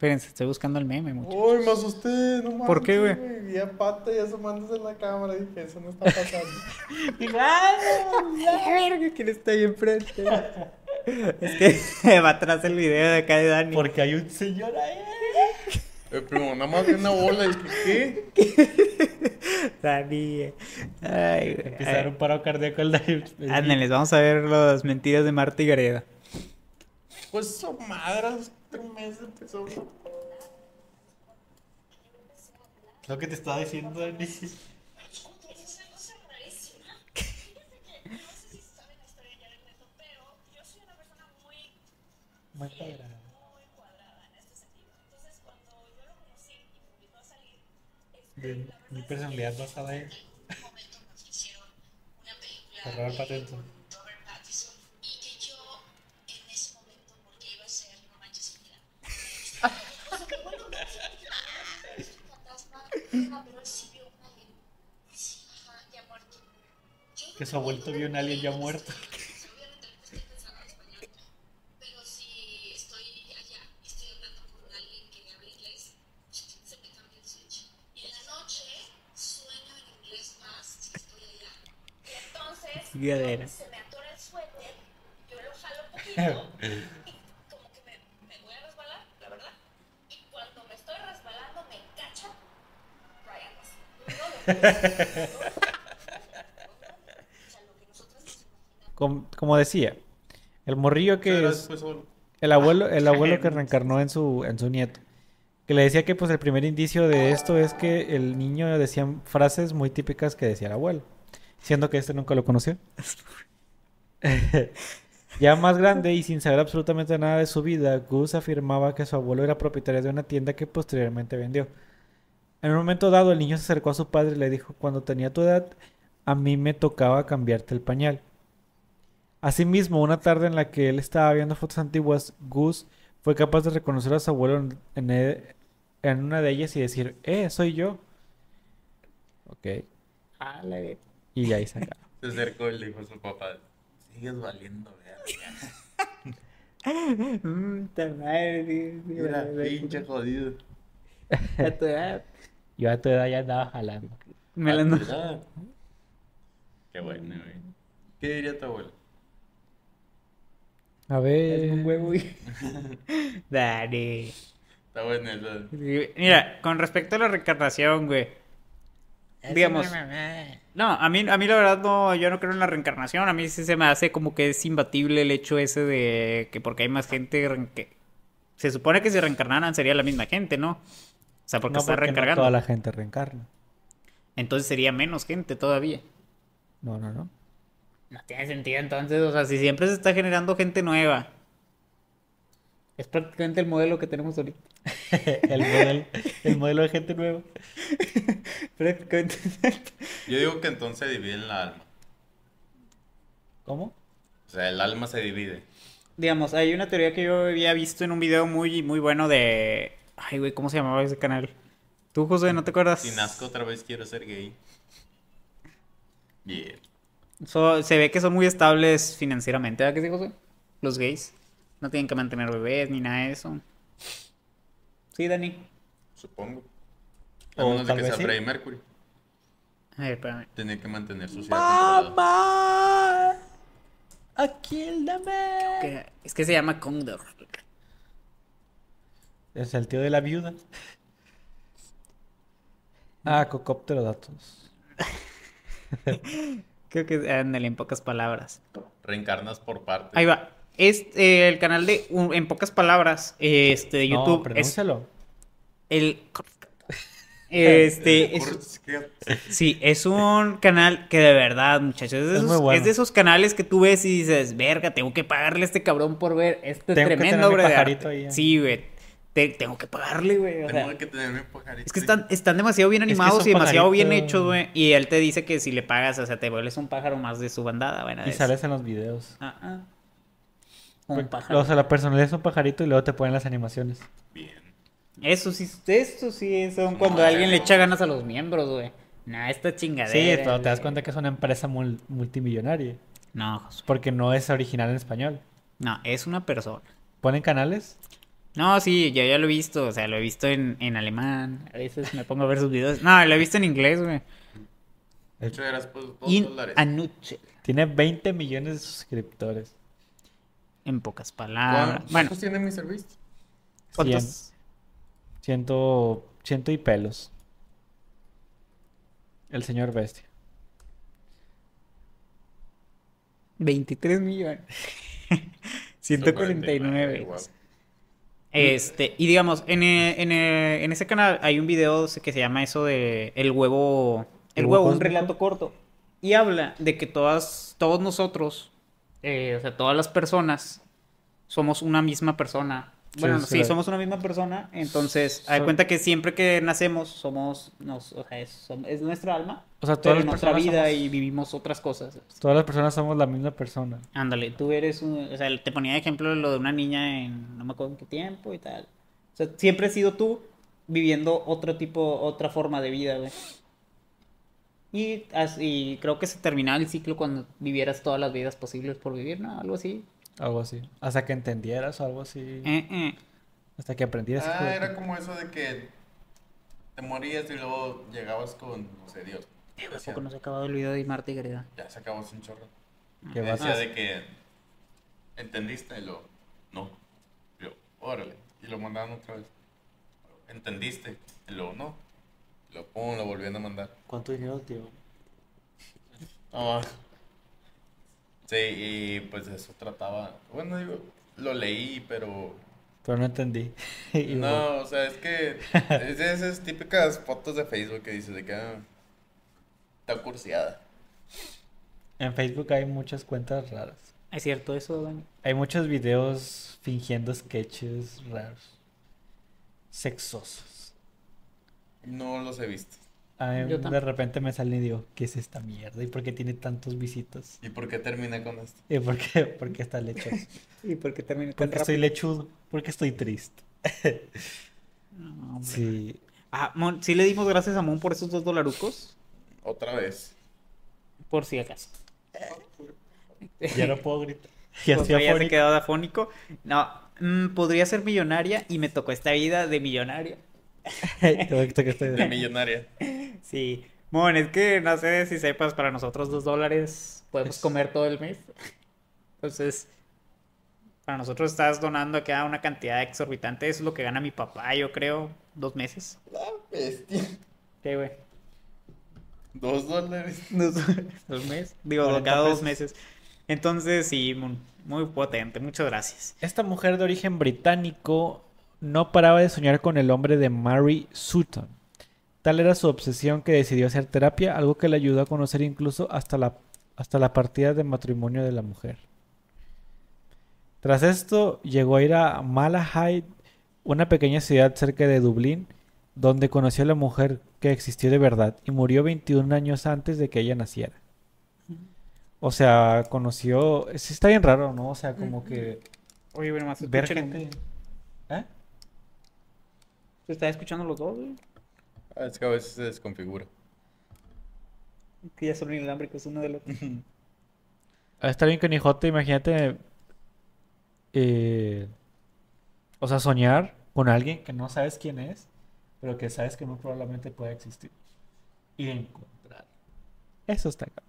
Espérense, estoy buscando el meme, mucho. Uy, me asusté, no mames. ¿Por qué, güey? Vi a Pata y asomándose en la cámara. Dije, eso no está pasando. verga, ¿quién está ahí enfrente? Es que va atrás el video de acá de Dani. Porque hay un señor ahí. Eh, primo, nada más vi una bola. Dije, ¿qué? Dani. eh. Ay, güey. Empieza a dar un paro cardíaco al Dani. Ándenles, vamos a ver las mentiras de Marta y Gareda. Pues su madre, un mes empezó. Lo que te estaba diciendo, Dani. Muy cuadrada. Muy cuadrada en este sentido. Entonces, cuando yo lo conocí y me a salir, mi personalidad basada en. Cerrar el patento. Sueño en inglés más si estoy allá y entonces se me atora el suéter yo lo jalo un poquito y como que me, me voy a resbalar la verdad y cuando me estoy resbalando me cacha Ryan Gosling. No lo puedo- o sea, lo que nosotros nos imaginamos Como, como decía, el morrillo que es el abuelo, el abuelo que reencarnó en su, en su nieto. Que le decía que pues el primer indicio de esto es que el niño decía frases muy típicas que decía el abuelo. Siendo que este nunca lo conoció. ya más grande y sin saber absolutamente nada de su vida, Gus afirmaba que su abuelo era propietario de una tienda que posteriormente vendió. En un momento dado, el niño se acercó a su padre y le dijo, cuando tenía tu edad, a mí me tocaba cambiarte el pañal. Asimismo, una tarde en la que él estaba viendo fotos antiguas, Gus fue capaz de reconocer a su abuelo en, en e- en una de ellas y decir, ¡eh, soy yo! Ok. Y de ahí se acaba. Se acercó y le dijo a su papá, sigues valiendo, verga. Mm, ta madre, Mira, pinche jodido. a tu edad. Yo a tu edad ya andaba jalando. Me la Ah, ando-. Qué bueno, güey. ¿Qué diría tu abuelo? A Es ver... un huevo, güey. Dale. Está bueno eso. Mira, con respecto a la reencarnación, güey. Digamos. No, a mí, a mí la verdad no, yo no creo en la reencarnación. A mí sí se me hace como que es imbatible el hecho ese de que porque hay más gente que se supone que si reencarnaran sería la misma gente, ¿no? O sea, porque No, está porque no reencargando. toda la gente reencarna. Entonces sería menos gente todavía. No, no, no. No tiene sentido entonces, o sea, si siempre se está generando gente nueva. Es prácticamente el modelo que tenemos ahorita. el, modelo, el modelo de gente nueva. Prácticamente. Yo digo que entonces se divide en la alma. ¿Cómo? O sea, el alma se divide. Digamos, hay una teoría que yo había visto en un video muy, muy bueno de... Ay, güey, ¿cómo se llamaba ese canal? ¿Tú, José, no te acuerdas? Si nazco otra vez quiero ser gay. Bien. So- se ve que son muy estables financieramente, ¿verdad que sí, José? Los gays. No tienen que mantener bebés ni nada de eso. Sí, Dani. Supongo. A menos de que sea sí. Freddie Mercury. A ver, espérame. Tenía que mantener su ciudad controlada. Aquí el dame. Es que se llama Condor. Es el tío de la viuda. Ah, Cocóptero Datos. Creo que ándale en pocas palabras. Reencarnas por partes. Ahí va. Es eh, el canal de, un- en pocas palabras, este, de No, YouTube. es pronúncialo. el... Este, es, Sí, es un canal que de verdad, muchachos, es de, Es esos, bueno. es de esos canales que tú ves y dices, verga, tengo que pagarle a este cabrón por ver este Tengo que tremendo tener mi obra de pajarito arte". ahí, ¿eh? Sí, güey. Te- tengo que pagarle, güey. o sea, Tengo que tener mi pajarito. es que están, están demasiado bien Es que animados y demasiado bien hechos, güey. Y él te dice que si le pagas, o sea, te vuelves un pájaro más de su bandada, bueno. Y es- sales en los videos. Ah, ah. Un pájaro. O sea, la personalidad es un pajarito y luego te ponen las animaciones. Bien. Eso sí, eso sí son cuando alguien le echa ganas a los miembros, güey. Nah, esta chingadera. Sí, pero te das cuenta que es una empresa mul- multimillonaria. No, Josué, Porque no es original en español. no, es una persona. ¿Ponen canales? No, sí, yo ya lo he visto, o sea, lo he visto en, en alemán. A veces me pongo a ver sus videos. No, lo he visto en inglés, güey. De hecho, eras pues dos In dólares. a nutshell, Tiene 20 millones de suscriptores. en pocas palabras. ¿Cuántos Bueno, tiene mi servicio? ¿cuántos? Ciento, ciento y pelos. El señor bestia. 23 millones. 149. guau. Este, y digamos, en, e- en, e- en ese canal hay un video que se llama eso de El huevo. El ¿El huevo, un relato corto. Y habla de que todas, todos nosotros, eh, o sea, todas las personas, somos una misma persona Bueno, Sí, somos una misma persona, entonces, hay So- cuenta que siempre que nacemos somos, nos, o sea, es, es nuestra alma, O sea, pero todas las personas vida somos- y vivimos otras cosas. Todas las personas somos la misma persona. Ándale, tú eres un, o sea, te ponía de ejemplo lo de una niña en no me acuerdo en qué tiempo y tal. O sea, siempre has sido tú viviendo otro tipo, otra forma de vida, güey. Y, as- y creo que se terminaba el ciclo cuando vivieras todas las vidas posibles por vivir, ¿no? Algo así. Algo así. Hasta que entendieras o algo así. Eh, eh. Hasta que aprendieras. Ah, de era como eso de que te morías y luego llegabas con, no sé, Dios. ¿A Decía, poco no se ha acabado el video de Marta y Gareda? Ya se acabó un chorro. Que Me decía de que entendiste y luego no. Y luego, órale. Y lo mandaban otra vez. ¿Entendiste? Y luego no. Y luego, pum, lo volvían a mandar. ¿Cuánto dinero, tío? Ah. Sí, y pues eso trataba. Bueno, digo, lo leí, pero. Pero no entendí. No, o sea, es que. Es de esas típicas fotos de Facebook que dices de que. ah, Está cursiada. En Facebook hay muchas cuentas raras. ¿Es cierto eso, Dani? Hay muchos videos fingiendo sketches raros. Sexosos. No los he visto. A mí Yo de repente me sale y digo, ¿qué es esta mierda? ¿Y por qué tiene tantos visitas? ¿Y por qué terminé con esto? ¿Y por qué? Porque está lechoso. ¿Y por qué terminé tan Porque estoy rápido? lechudo. Porque estoy triste. No, hombre. Sí. Ah, Mon, sí le dimos gracias a Mon por esos dos dolarucos, Otra vez. por si acaso. Ya no puedo gritar. Ya Pues, estoy ya se quedó afónico. No, mm, podría ser millonaria y me tocó esta vida de millonaria. De millonaria. Sí. Mon, es que no sé si sepas, para nosotros dos dólares podemos comer todo el mes. Entonces, para nosotros estás donando acá una cantidad exorbitante. Eso es lo que gana mi papá, yo creo, dos meses. La bestia. ¿Qué, güey? Dos dólares. Dos, dos meses. Digo, 40 cada dos meses. Entonces, sí, Mon, muy potente. Muchas gracias. Esta mujer de origen británico no paraba de soñar con el hombre de Mary Sutton. Tal era su obsesión que decidió hacer terapia, algo que le ayudó a conocer incluso hasta la, hasta la partida de matrimonio de la mujer. Tras esto, llegó a ir a Malahide, una pequeña ciudad cerca de Dublín, donde conoció a la mujer que existió de verdad y murió 21 años antes de que ella naciera. O sea, conoció... Sí está bien raro, ¿no? O sea, como que Oye, bueno, más ver gente. ¿Se está escuchando los dos, güey? Ah, es que a veces se desconfigura. Que ya son inalámbricos uno del otro. Ah, Está bien canijote, imagínate. eh, o sea, soñar con alguien que no sabes quién es, pero que sabes que muy probablemente pueda existir. Y encontrar. Eso está acá.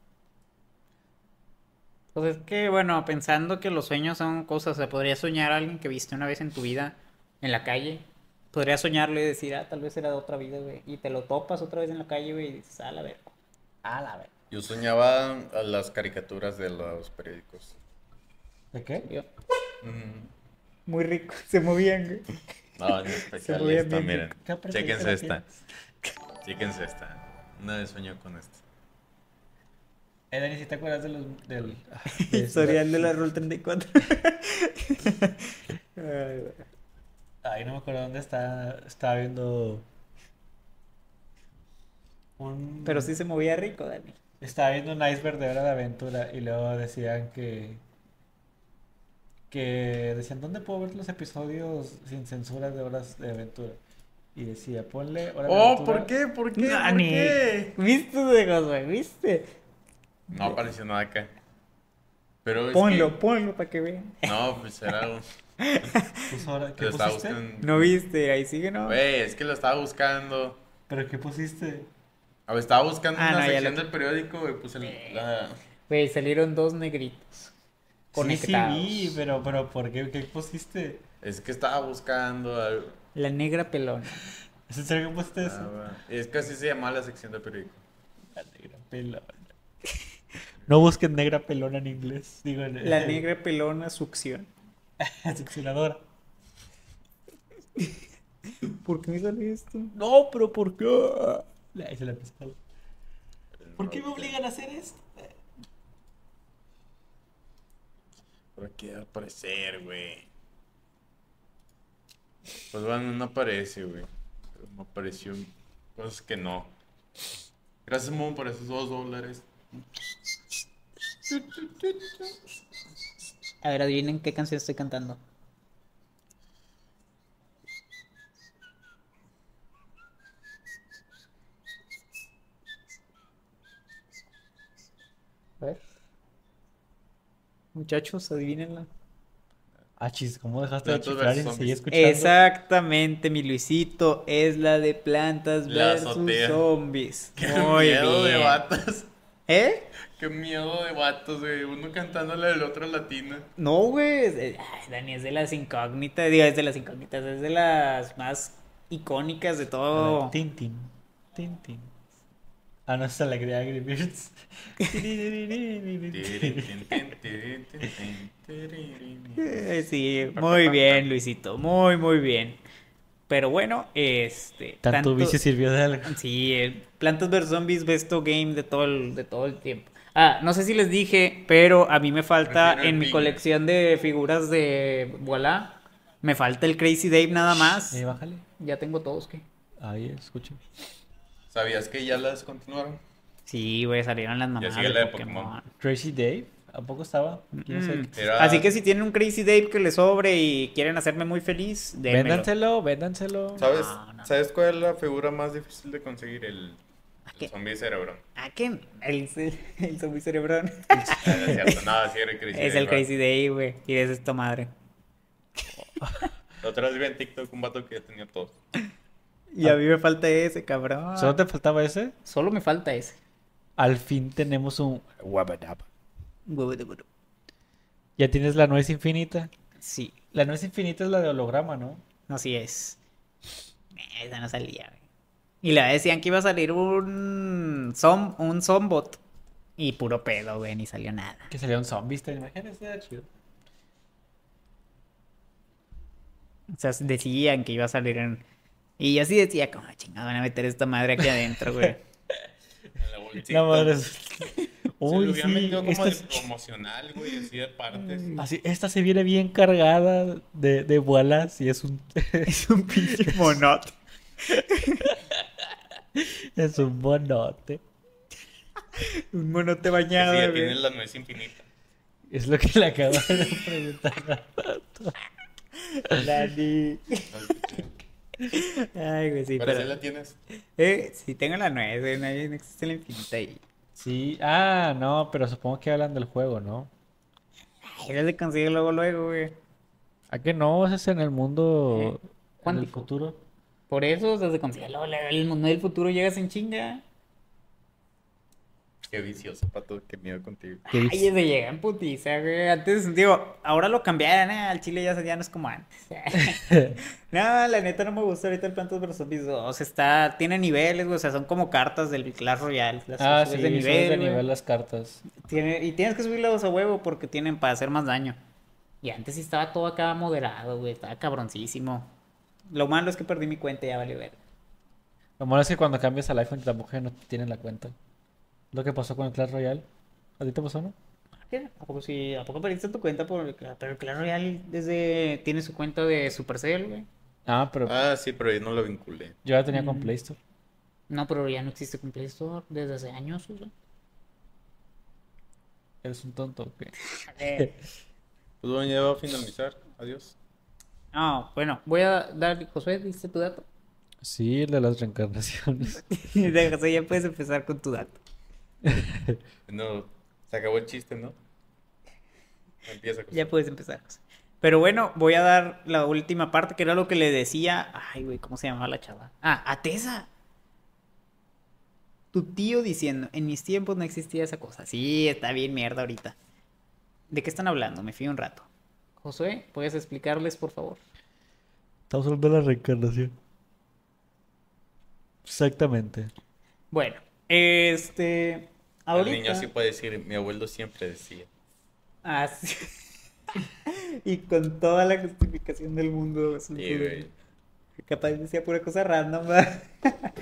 Pues es que, bueno, pensando que los sueños son cosas, o sea, podrías soñar a alguien que viste una vez en tu vida en la calle. Podrías soñarle y decir, ah, tal vez era de otra vida, güey. Y te lo topas otra vez en la calle, güey, y dices, a la verga. A la verga. Yo soñaba a las caricaturas de los periódicos. ¿De qué? Yo, Mm. Muy rico, se movían, güey. No, en especial esta, miren. ¿Qué aprendiste Chéquense esta. Chéquense esta. Una vez soñó con esto. Eh, Dani, ¿sí te acuerdas de los, del... ah, de- Historial de la Rule 34. Ay, güey. Ay, no me acuerdo dónde está. Estaba viendo... Un... Pero sí se movía rico, Dani. Estaba viendo un iceberg de Hora de Aventura y luego decían que. Que decían, ¿dónde puedo ver los episodios sin censura de Horas de Aventura? Y decía, ponle Hora de Oh, Aventura. ¿por qué? ¿Por qué? ¿Por Dani. qué? ¿Viste, de güey? ¿Viste? No apareció nada acá. Pero es Ponlo, ponlo para que vean. que- No, pues era un... Puso hora- ¿Qué Lo estaba pusiste? buscando. No viste, ahí sigue, ¿no? Güey, es que lo estaba buscando. ¿Pero qué pusiste? A ver, estaba buscando Ah, una no, sección lo- del periódico y puse la... Güey, salieron dos negritos. Sí, Conectados. sí vi, pero, pero ¿por qué? ¿Qué pusiste? Es que estaba buscando algo. La negra pelona. ¿Es en serio que pusiste eso? Ah. Es que así se llamaba la sección del periódico. La negra pelona. No busquen negra pelona en inglés. Digo, en- La negra pelona succión. Succionadora. ¿Por qué me sale esto? No, pero ¿por qué? Ahí se la pistola. ¿Por qué me obligan a hacer esto? ¿Por qué va a aparecer, güey? Pues bueno, no aparece, güey. Pero Me apareció cosas que no. Gracias, Momo, por esos dos dólares. A ver, adivinen qué canción estoy cantando. A ver. Muchachos, adivínenla. Ah, chis, ¿cómo dejaste de chiflar y seguí escuchando? Exactamente, mi Luisito, es la de Plantas La versus azotea. Zombies. Qué Muy miedo de bien. ¿Eh? Qué miedo de vatos, güey. Uno cantándole del otro latina. No, güey. ay, Dani es de las incógnitas. Digo, es de las incógnitas. Es de las más icónicas de A todo. ver, Tin, tin, tin, tin. Ah, alegría de Angry Birds. Eh, Sí, muy bien, Luisito. Muy, muy bien. Pero bueno, este. Tanto vicio sirvió de algo. Sí, el Plantas vs Zombies besto game de todo el, de todo el tiempo. Ah, no sé si les dije, pero a mí me falta Prefiero en mi colección de figuras de Voilà, me falta el Crazy Dave nada más. Eh, bájale. Ya tengo todos, ¿qué? Ahí, escuchen. ¿Sabías que ya las continuaron? Sí, güey, salieron las mamás sigue de la de Pokémon. Pokémon. Tracy Dave, ¿a poco estaba? ¿Quién sabe Mm. Era- Así que si tienen un Crazy Dave que les sobre y quieren hacerme muy feliz, démelo. Véndanselo, véndanselo. ¿Sabes, No, no. ¿Sabes cuál es la figura más difícil de conseguir? El, el zombie cerebro. ¿A qué? El, el zombie cerebrón. Ah, no es cierto, no, sí era el Crazy es Dave, el ¿verdad? Crazy Dave, güey. Y es esta madre. La otra vez vi en TikTok un vato que ya tenía todos. Y a mí me falta ese, cabrón. ¿Solo te faltaba ese? Solo me falta ese. Al fin tenemos un Wabadab. Huevo de burro. Ya tienes la nuez infinita. Sí, La nuez infinita es la de holograma, ¿no? así es. Esa no salía, güey. Y le decían que iba a salir un Zom, un Zombot. Y puro pedo, güey, ni salió nada. Que salieron zombies, ¿te imaginas? Era chido. O sea, decían que iba a salir en... Y yo sí decía, como chingada, van a meter esta madre aquí adentro, güey. Bolsita. Madre es- Se Uy, hubieran sí, como esta, de es- promocional, güey, así de partes. así, esta se viene bien cargada de, de bolas y es un, es un pinche monote. es un bonote. Un monote Que sí, bañado, ya güey. tienes la nuez infinita. Es lo que le acabo de preguntar. Dani. Ay, güey, sí, Pero pero... sí la tienes. Eh, sí, tengo la 9, no, no existe la infinita ahí. Sí, ah, no, pero supongo que hablan del juego, ¿no? Ay, se consigue luego, luego, güey. ¿A qué no? Eso es en el mundo, Eh, en el cuántico. futuro. Por eso se consigue luego, luego, el mundo del futuro llegas en chinga. Qué vicioso, pato, qué miedo contigo. ¿Qué Ay, se llega en putiza, güey. Antes, digo, ahora lo cambiaron, ¿eh? Al chile ya, ya no es como antes. no, la neta no me gusta ahorita el Plantas vs Zombies 2. Está, tiene niveles, güey. O sea, son como cartas del Clash Royale. Las Ah, sí, de nivel, de nivel las cartas. Tiene, y tienes que subirlos a huevo porque tienen para hacer más daño. Y antes sí estaba todo acá moderado, güey. Estaba cabroncísimo. Lo malo es que perdí mi cuenta y ya vale ver. Lo malo es que cuando cambias al iPhone tampoco ya no tienen la cuenta. Lo que pasó con el Clash Royale. ¿A ti te pasó, no? ¿Qué? ¿A poco sí? ¿A poco perdiste tu cuenta por el Clash? Pero el Clash Royale desde... tiene su cuenta de Supercell, güey. Ah, pero Ah, sí, pero yo no lo vinculé. yo la tenía con Mm. Play Store. No, pero ya no existe con Play Store desde hace años, o sea. Eres un tonto, ¿o qué? Pues bueno, ya va a finalizar. Adiós. No, bueno, voy a dar... Josué, ¿diste tu dato? Sí, el de las reencarnaciones. De José, ya puedes empezar con tu dato. No, se acabó el chiste, ¿no? Empieza con Ya puedes empezar. José. Pero bueno, voy a dar la última parte, que era lo que le decía. Ay, güey, ¿cómo se llamaba la chava? Ah, a Tessa. Tu tío diciendo, en mis tiempos no existía esa cosa. Sí, está bien mierda ahorita. ¿De qué están hablando? Me fui un rato. Josué, ¿puedes explicarles, por favor? Estamos hablando de la reencarnación. Exactamente. Bueno, este. El Ahorita. niño sí puede decir, mi abuelo siempre decía. Ah, sí. y con toda la justificación del mundo. Sí, güey. Capaz decía pura cosa random. ¿verdad?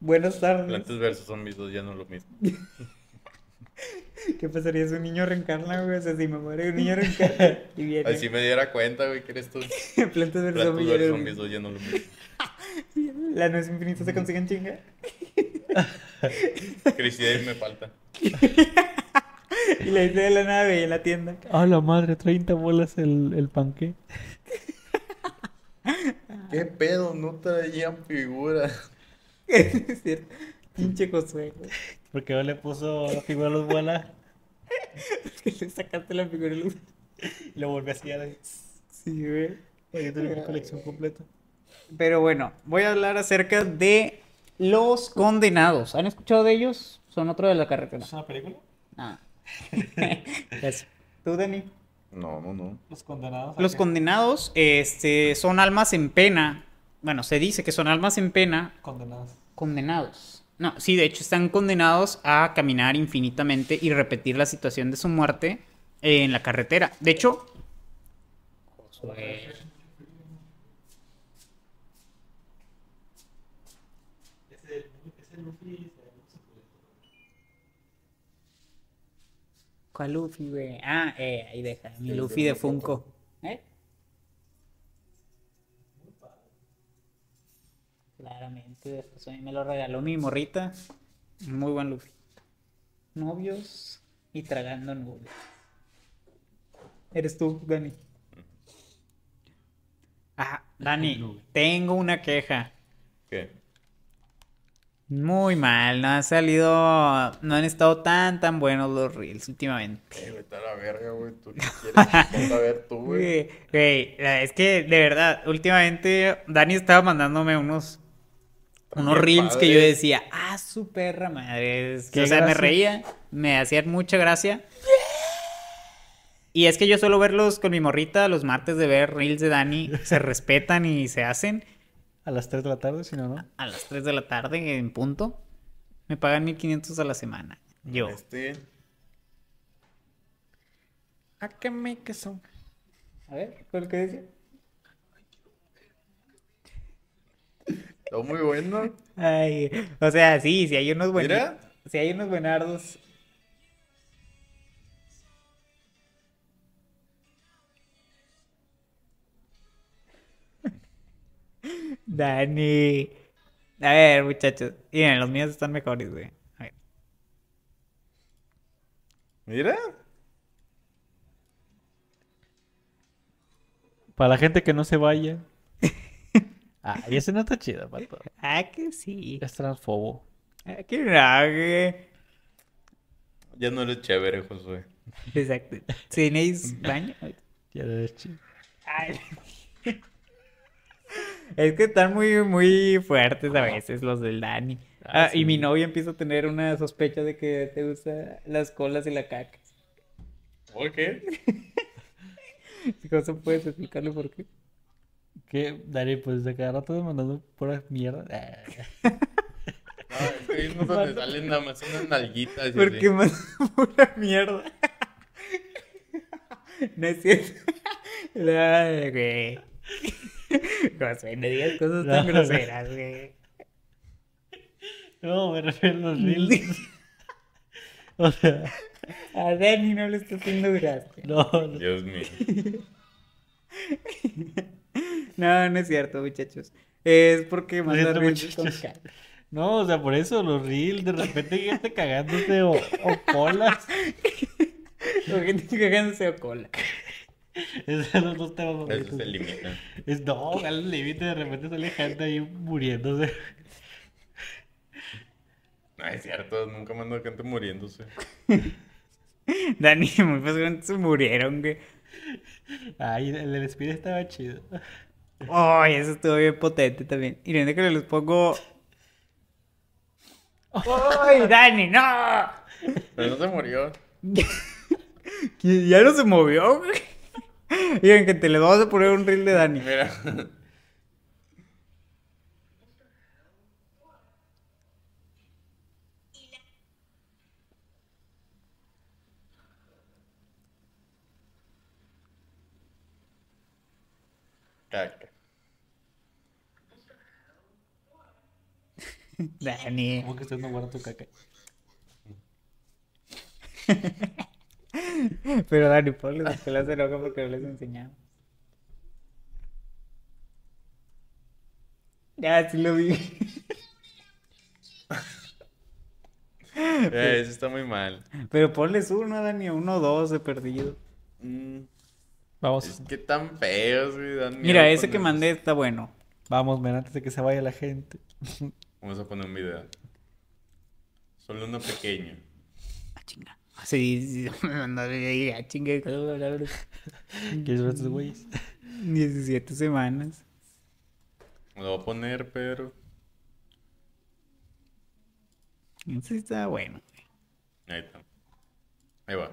Buenas tardes. Plantas versus zombies dos ya no es lo mismo. ¿Qué pasaría si un niño reencarna, güey? O sea, si me muere un niño reencarna y viene. Así me diera cuenta, güey, que eres tú. Plantas versus zombies. versus zombies, dos ya no lo mismo. La no es infinita se consiguen chinga. Cristian me falta. Y la hice de la nave en la tienda. A la madre, 30 bolas el, el panque. ¿Qué pedo? No traían figura. es cierto. Pinche Josué, güey. Porque no le puso figura a los bolas Que le sacaste la figura de luz. y lo volví así a de... Sí, güey. Yo tengo mi colección completa. Pero bueno, voy a hablar acerca de los condenados. ¿Han escuchado de ellos? Son otro de la carretera. ¿Es una película? Ah. Eso. ¿Tú, Dani? No, no, no. Los condenados. Los condenados este, son almas en pena. Bueno, se dice que son almas en pena Condenados. condenados. No, sí, de hecho están condenados a caminar infinitamente y repetir la situación de su muerte en la carretera. De hecho, Josué. ¿Cuál Luffy, güey? Ah, eh, ahí deja. Mi Luffy de Funko. ¿Eh? Claramente, después a mí me lo regaló mi morrita. Muy buen Luffy. Novios y tragando nubes. Eres tú, Dani. Ah, Dani, tengo una queja. ¿Qué? Muy mal, no han salido, no han estado tan tan buenos los reels últimamente. Eh, vete a la verga, güey. Tú qué quieres a ver tú, güey. Güey, es que de verdad, últimamente Dani estaba mandándome unos unos reels que yo decía, ah, su perra madre. Es- Qué O sea, me reía, me hacían mucha gracia. Y es que yo suelo verlos con mi morrita los martes de ver reels de Dani, se respetan y se hacen A las 3 de la tarde, si no, ¿no? a las 3 de la tarde en punto. Me pagan 1500 a la semana. Yo. Este. ¿A qué me que son? A ver, ¿cuál que decía? Está muy bueno. Ay, o sea, sí, si hay unos buenos. Mira. Si hay unos buenardos. Dani. A ver, muchachos. Miren, los míos están mejores, güey. A ver. Mira. Para la gente que no se vaya. ah, y ese no está chido, pato. Ah, que sí. Es transfobo. Ah, que no, güey. Ya no eres chévere, Josué. Exacto. Si tenéis baño. Ya eres chido. Ay. Es que están muy, muy fuertes a veces los del Dani. Ah, Ah, Y mi novia empieza a tener una sospecha de que te gusta las colas y la caca. ¿Por qué? ¿Cómo puedes explicarle por qué? Que, Dani, pues de cada rato mandando pura mierda. No, es que ahí no donde salen nada más unas nalguitas. y Porque así. más pura mierda. No es cierto. Ay, güey. Josué, no digas cosas tan No. groseras, güey. no, me refiero a los reels. o sea, A Dani no le está haciendo gracia. no, no. Dios mío. No, no es cierto, muchachos. Es porque manda siento, reels con. No, o sea, por eso los reels, de repente gente cagándose o, o colas. O gente cagándose o cola. Esos son los dos temas Eso se. Es no, al límite de repente sale gente ahí muriéndose. No es cierto, nunca mando a gente muriéndose. Dani, muy fácilmente se murieron, güey. Ay, el del Spirit estaba chido. Ay, eso estuvo bien potente también. Y que les pongo. ¡Ay, Dani, no! Pero no se murió. Ya no se movió, güey. Miren, gente, les vamos a poner un reel de Dani. Mira. Dani. Como que usted no guarda tu caca. Pero Dani, ponle las pelas de loca porque no les enseñamos. Ya, sí lo vi. Eh, eso está muy mal. Pero ponles uno, Dani, uno o dos de perdido. Mm, Vamos, es que tan feos, güey. dan Mira, ese que mandé está bueno. vamos, men, antes de que se vaya la gente. Vamos a poner un video. Solo uno pequeño. Ah, chinga. Sí, sí, me mandó ahí, ah, chinga. ¿Quieres ver estos güeyes? 17 semanas. Lo voy a poner, pero. Ese está bueno. Ahí está. Ahí va.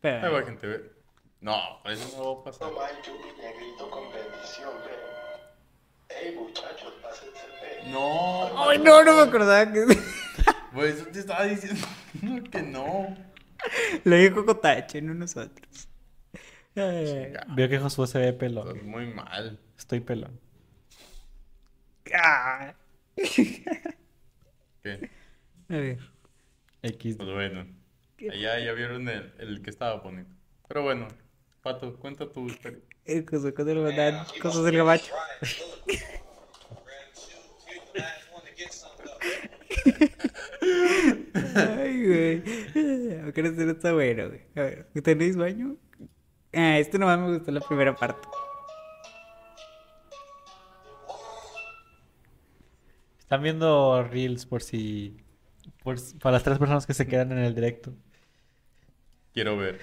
Pero, Ahí va, gente. ve. No, por eso no va a pasar. negrito con bendición. Ey, muchachos, pásense. No. Ay, no, no me acordaba que. Pues eso te estaba diciendo que no. Lo dijo Cotache, no nosotros. Ay, Veo que Josué se ve pelón. Estás muy mal. Estoy pelón. ah. ¿Qué? A ver. X. Pues bueno. Allá ya vieron el, el que estaba poniendo. Pero bueno, Pato, cuenta tu historia. El Josué cosas del gabacho. Ay, güey. Creo que no está bueno, güey. A ver, ¿tenéis baño? Ah, este nomás me gustó la primera parte. Están viendo Reels por si... por para las tres personas que se quedan en el directo. Quiero ver.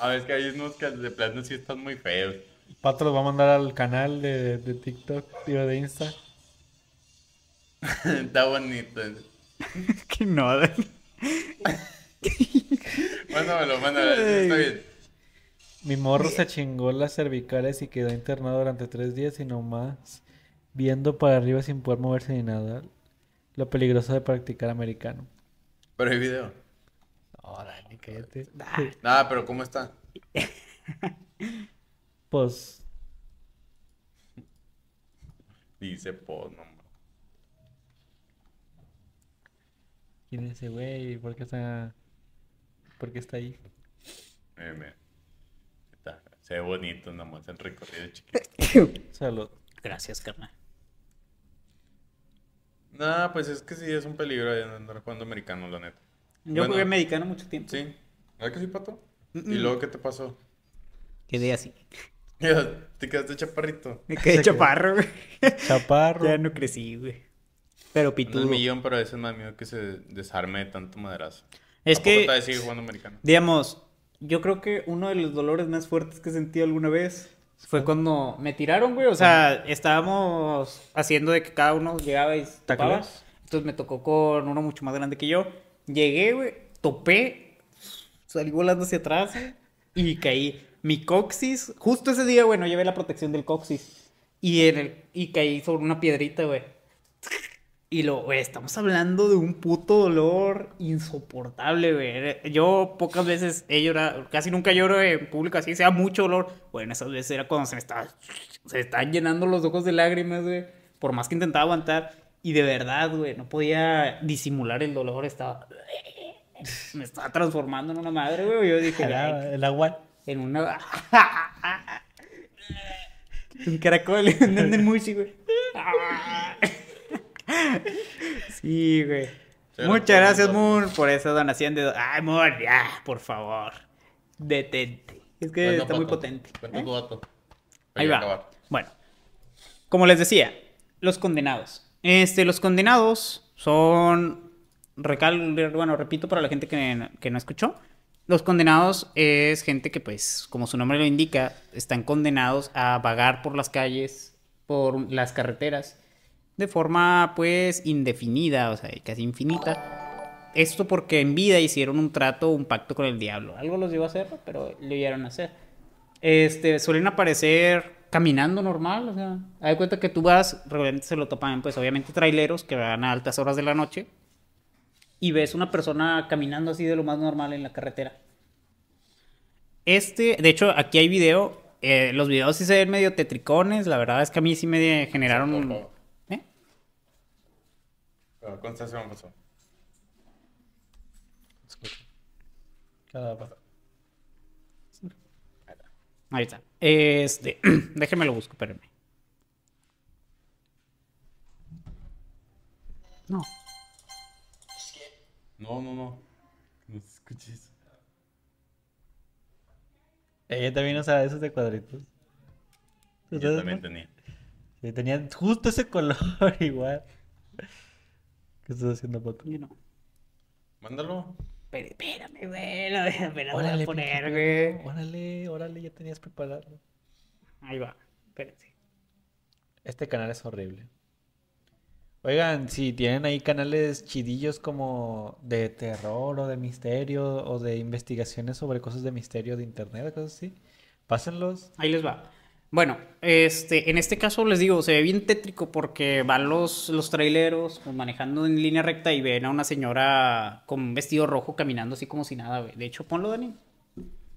A ver, es que hay unos que de plano sí están muy feos. Pato los va a mandar al canal de, de TikTok, digo, de Insta. Está bonito. Que no, Dani. Mándamelo, mándamelo. Está bien. Mi morro se chingó las cervicales y quedó internado durante tres días y nomás viendo para arriba sin poder moverse ni nada. Lo peligroso de practicar americano. Pero hay video. Oh, Dani, cállate. Nada, pero ¿cómo está? Pues, Dice, pues, no. ¿Quién es ese güey? ¿Por qué está, por qué está ahí? Eh, mira. Está. Se ve bonito, nomás el recorrido chiquito. Salud. Gracias, carnal. Nah, pues es que sí es un peligro ahí andar jugando americano, la neta. Yo Bueno. jugué americano mucho tiempo. Sí. ¿Verdad que sí, Pato? Mm, ¿Y luego qué te pasó? Quedé así. Te quedaste chaparrito. Me quedé chaparro, güey. Chaparro. Ya no crecí, güey. Pero es millón, pero a veces me da miedo que se desarme de tanto maderazo. Es ¿A poco que, sigue jugando americano? digamos, yo creo que uno de los dolores más fuertes que sentí alguna vez fue cuando me tiraron, güey. O sea, estábamos haciendo de que cada uno llegaba y se topaba. Entonces me tocó con uno mucho más grande que yo. Llegué, güey, topé, salí volando hacia atrás güey, y caí. Mi coxis, justo ese día, güey, no llevé la protección del coxis. Y, en el, y caí sobre una piedrita, güey. Y lo, güey, estamos hablando de un puto dolor insoportable, güey. Yo pocas veces he llorado, casi nunca lloro en público así, sea mucho dolor. Bueno, esas veces era cuando se me estaba, se estaban llenando los ojos de lágrimas, güey. Por más que intentaba aguantar. Y de verdad, güey, no podía disimular el dolor, estaba... Me estaba transformando en una madre, güey. Yo dije, ya, El, agua. en una... Un caracol, un nendemushi, güey. Sí, güey. Muchas gracias, Moon, por esa donación de... Ay, Moon, ya, por favor. Detente. Es que está muy potente. ¿eh? tu dato. Ahí va. acabar. Bueno, como les decía, los condenados. Este, los condenados son, recal, bueno, repito para la gente que, que no escuchó, los condenados es gente que, pues, como su nombre lo indica, están condenados a vagar por las calles, por las carreteras, de forma, pues, indefinida, o sea, casi infinita. Esto porque en vida hicieron un trato, un pacto con el diablo. Algo los llevó a hacer, pero lo llegaron a hacer. Este, suelen aparecer caminando normal, o sea, de cuenta que tú vas, regularmente se lo topan, pues obviamente traileros que van a altas horas de la noche y ves una persona caminando así de lo más normal en la carretera. Este, de hecho, aquí hay video, eh, los videos sí se ven medio tetricones, la verdad es que a mí sí me generaron Por un... favor. ¿Eh? Pero, ¿Cuántas se me pasó? Nada va a pasar. Ahí está. Este, déjenme lo busco, espérenme. No. No, no, no. No se escucha eso. Ella también usaba esos de cuadritos. Yo ¿Ustedes también tenía. Sí, tenían justo ese color igual. ¿Qué estás haciendo, Pato? Yo no. Mándalo. Pero espérame, güey. No, me la voy a Órale, poner, güey. Órale, órale, ya tenías preparado. Ahí va. Espérense. Este canal es horrible. Oigan, si tienen ahí canales chidillos como de terror o de misterio o de investigaciones sobre cosas de misterio de internet o cosas así, pásenlos. Ahí les va. Bueno, este, en este caso les digo, se ve bien tétrico porque van los, los traileros pues, manejando en línea recta y ven a una señora con un vestido rojo caminando así como si nada, güey. De hecho, ponlo, Dani.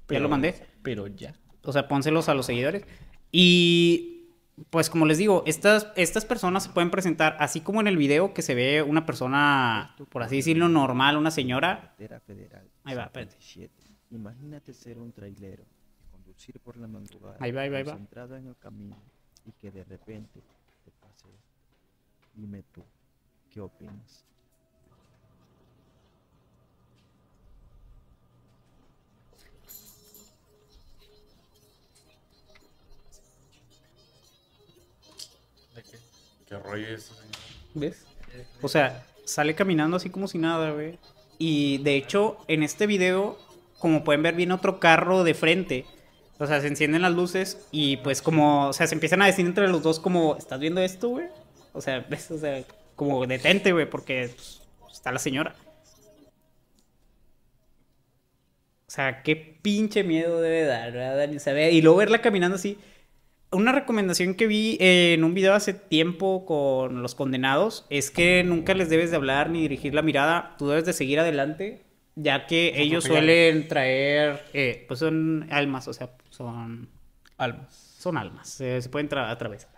ya lo mandé. Pero ya. O sea, pónselos a los seguidores. Y pues como les digo, estas, estas personas se pueden presentar así como en el video que se ve una persona, por así decirlo, normal, una señora. Ahí va, espérate. 57. Imagínate ser un trailero conducir por la madrugada, Ahí va, ahí va, ahí va. concentrado en el camino y que de repente te pase. Dime tú, ¿qué opinas? ¿De qué? ¿Qué rollo es eso, señor? ¿Ves? O sea, sale caminando así como si nada, güey. Y de hecho, en este video, como pueden ver, viene otro carro de frente. O sea, se encienden las luces y pues como, o sea, se empiezan a decir entre los dos como, ¿estás viendo esto, güey? O sea, ¿ves? O sea, como detente, güey, porque pues, está la señora. O sea, qué pinche miedo debe dar, ¿verdad? O sea, y luego verla caminando así. Una recomendación que vi en un video hace tiempo con los condenados es que nunca les debes de hablar ni dirigir la mirada. Tú debes de seguir adelante, ya que ellos suelen traer, eh, pues son almas, o sea, son Almas. son almas, eh, se pueden tra- atravesar.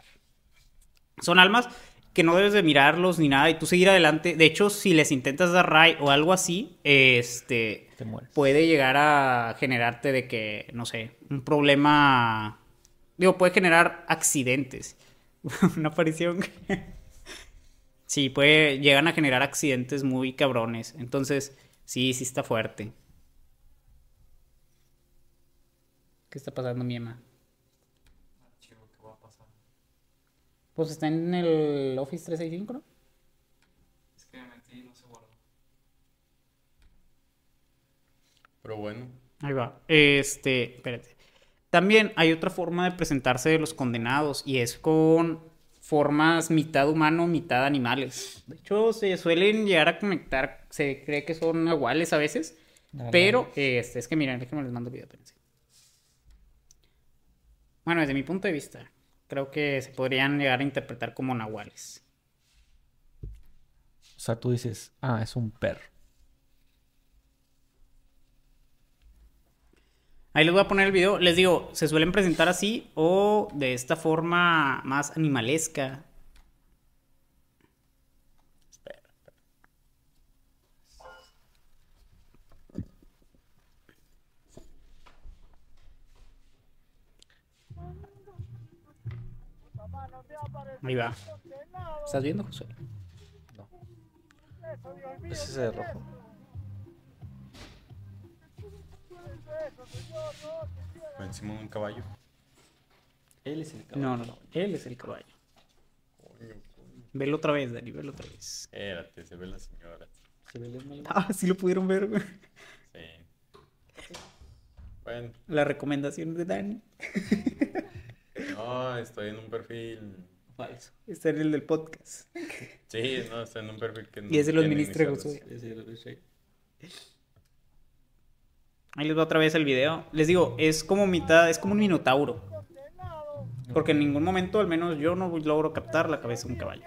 Son almas que no debes de mirarlos ni nada y tú seguir adelante. De hecho, si les intentas dar ray o algo así, este Te puede llegar a generarte de que, no sé, un problema. Digo, puede generar accidentes. Una aparición. sí, puede. Llegan a generar accidentes muy cabrones. Entonces, sí, sí está fuerte. ¿Qué está pasando, mi Emma? Pues está en el Office 365, ¿no? Pero bueno. Ahí va. Este, espérate. También hay otra forma de presentarse de los condenados y es con formas mitad humano, mitad animales. De hecho, se suelen llegar a conectar, se cree que son iguales a veces, pero este, es que miren, déjenme les mando el video, espérense. Bueno, desde mi punto de vista, creo que se podrían llegar a interpretar como nahuales. O sea, tú dices, ah, es un perro. Ahí les voy a poner el video. Les digo, se suelen presentar así o de esta forma más animalesca. Ahí va. ¿Estás viendo, José? Es ese de rojo. Encima de un caballo. Él es el caballo. No, no, no. Él es el caballo. Velo otra vez, Dani, velo otra vez. Espérate, se ve la señora. Ah, sí lo pudieron ver, güey. Sí. Bueno, La recomendación de Dani. no, estoy en un perfil. Falso. Está en el del podcast. Sí, no, estoy en un perfil que no. Y ese lo administra. Josué. Ahí les va otra vez el video. Les digo, es como mitad, es como un minotauro. Porque en ningún momento, al menos yo no logro captar la cabeza de un caballo.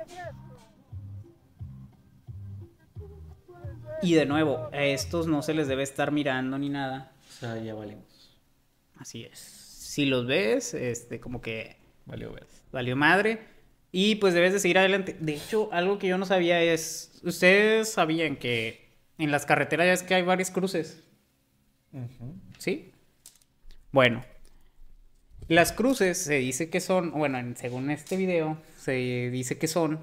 Y de nuevo, a estos no se les debe estar mirando ni nada. O sea, ya valimos. Así es. Si los ves, este, como que Valió ver. valió madre. Y pues debes de seguir adelante. De hecho, algo que yo no sabía es, ustedes sabían que en las carreteras ya es que hay varios cruces. ¿Sí? Bueno. Las cruces se dice que son, bueno, en- según este video, se dice que son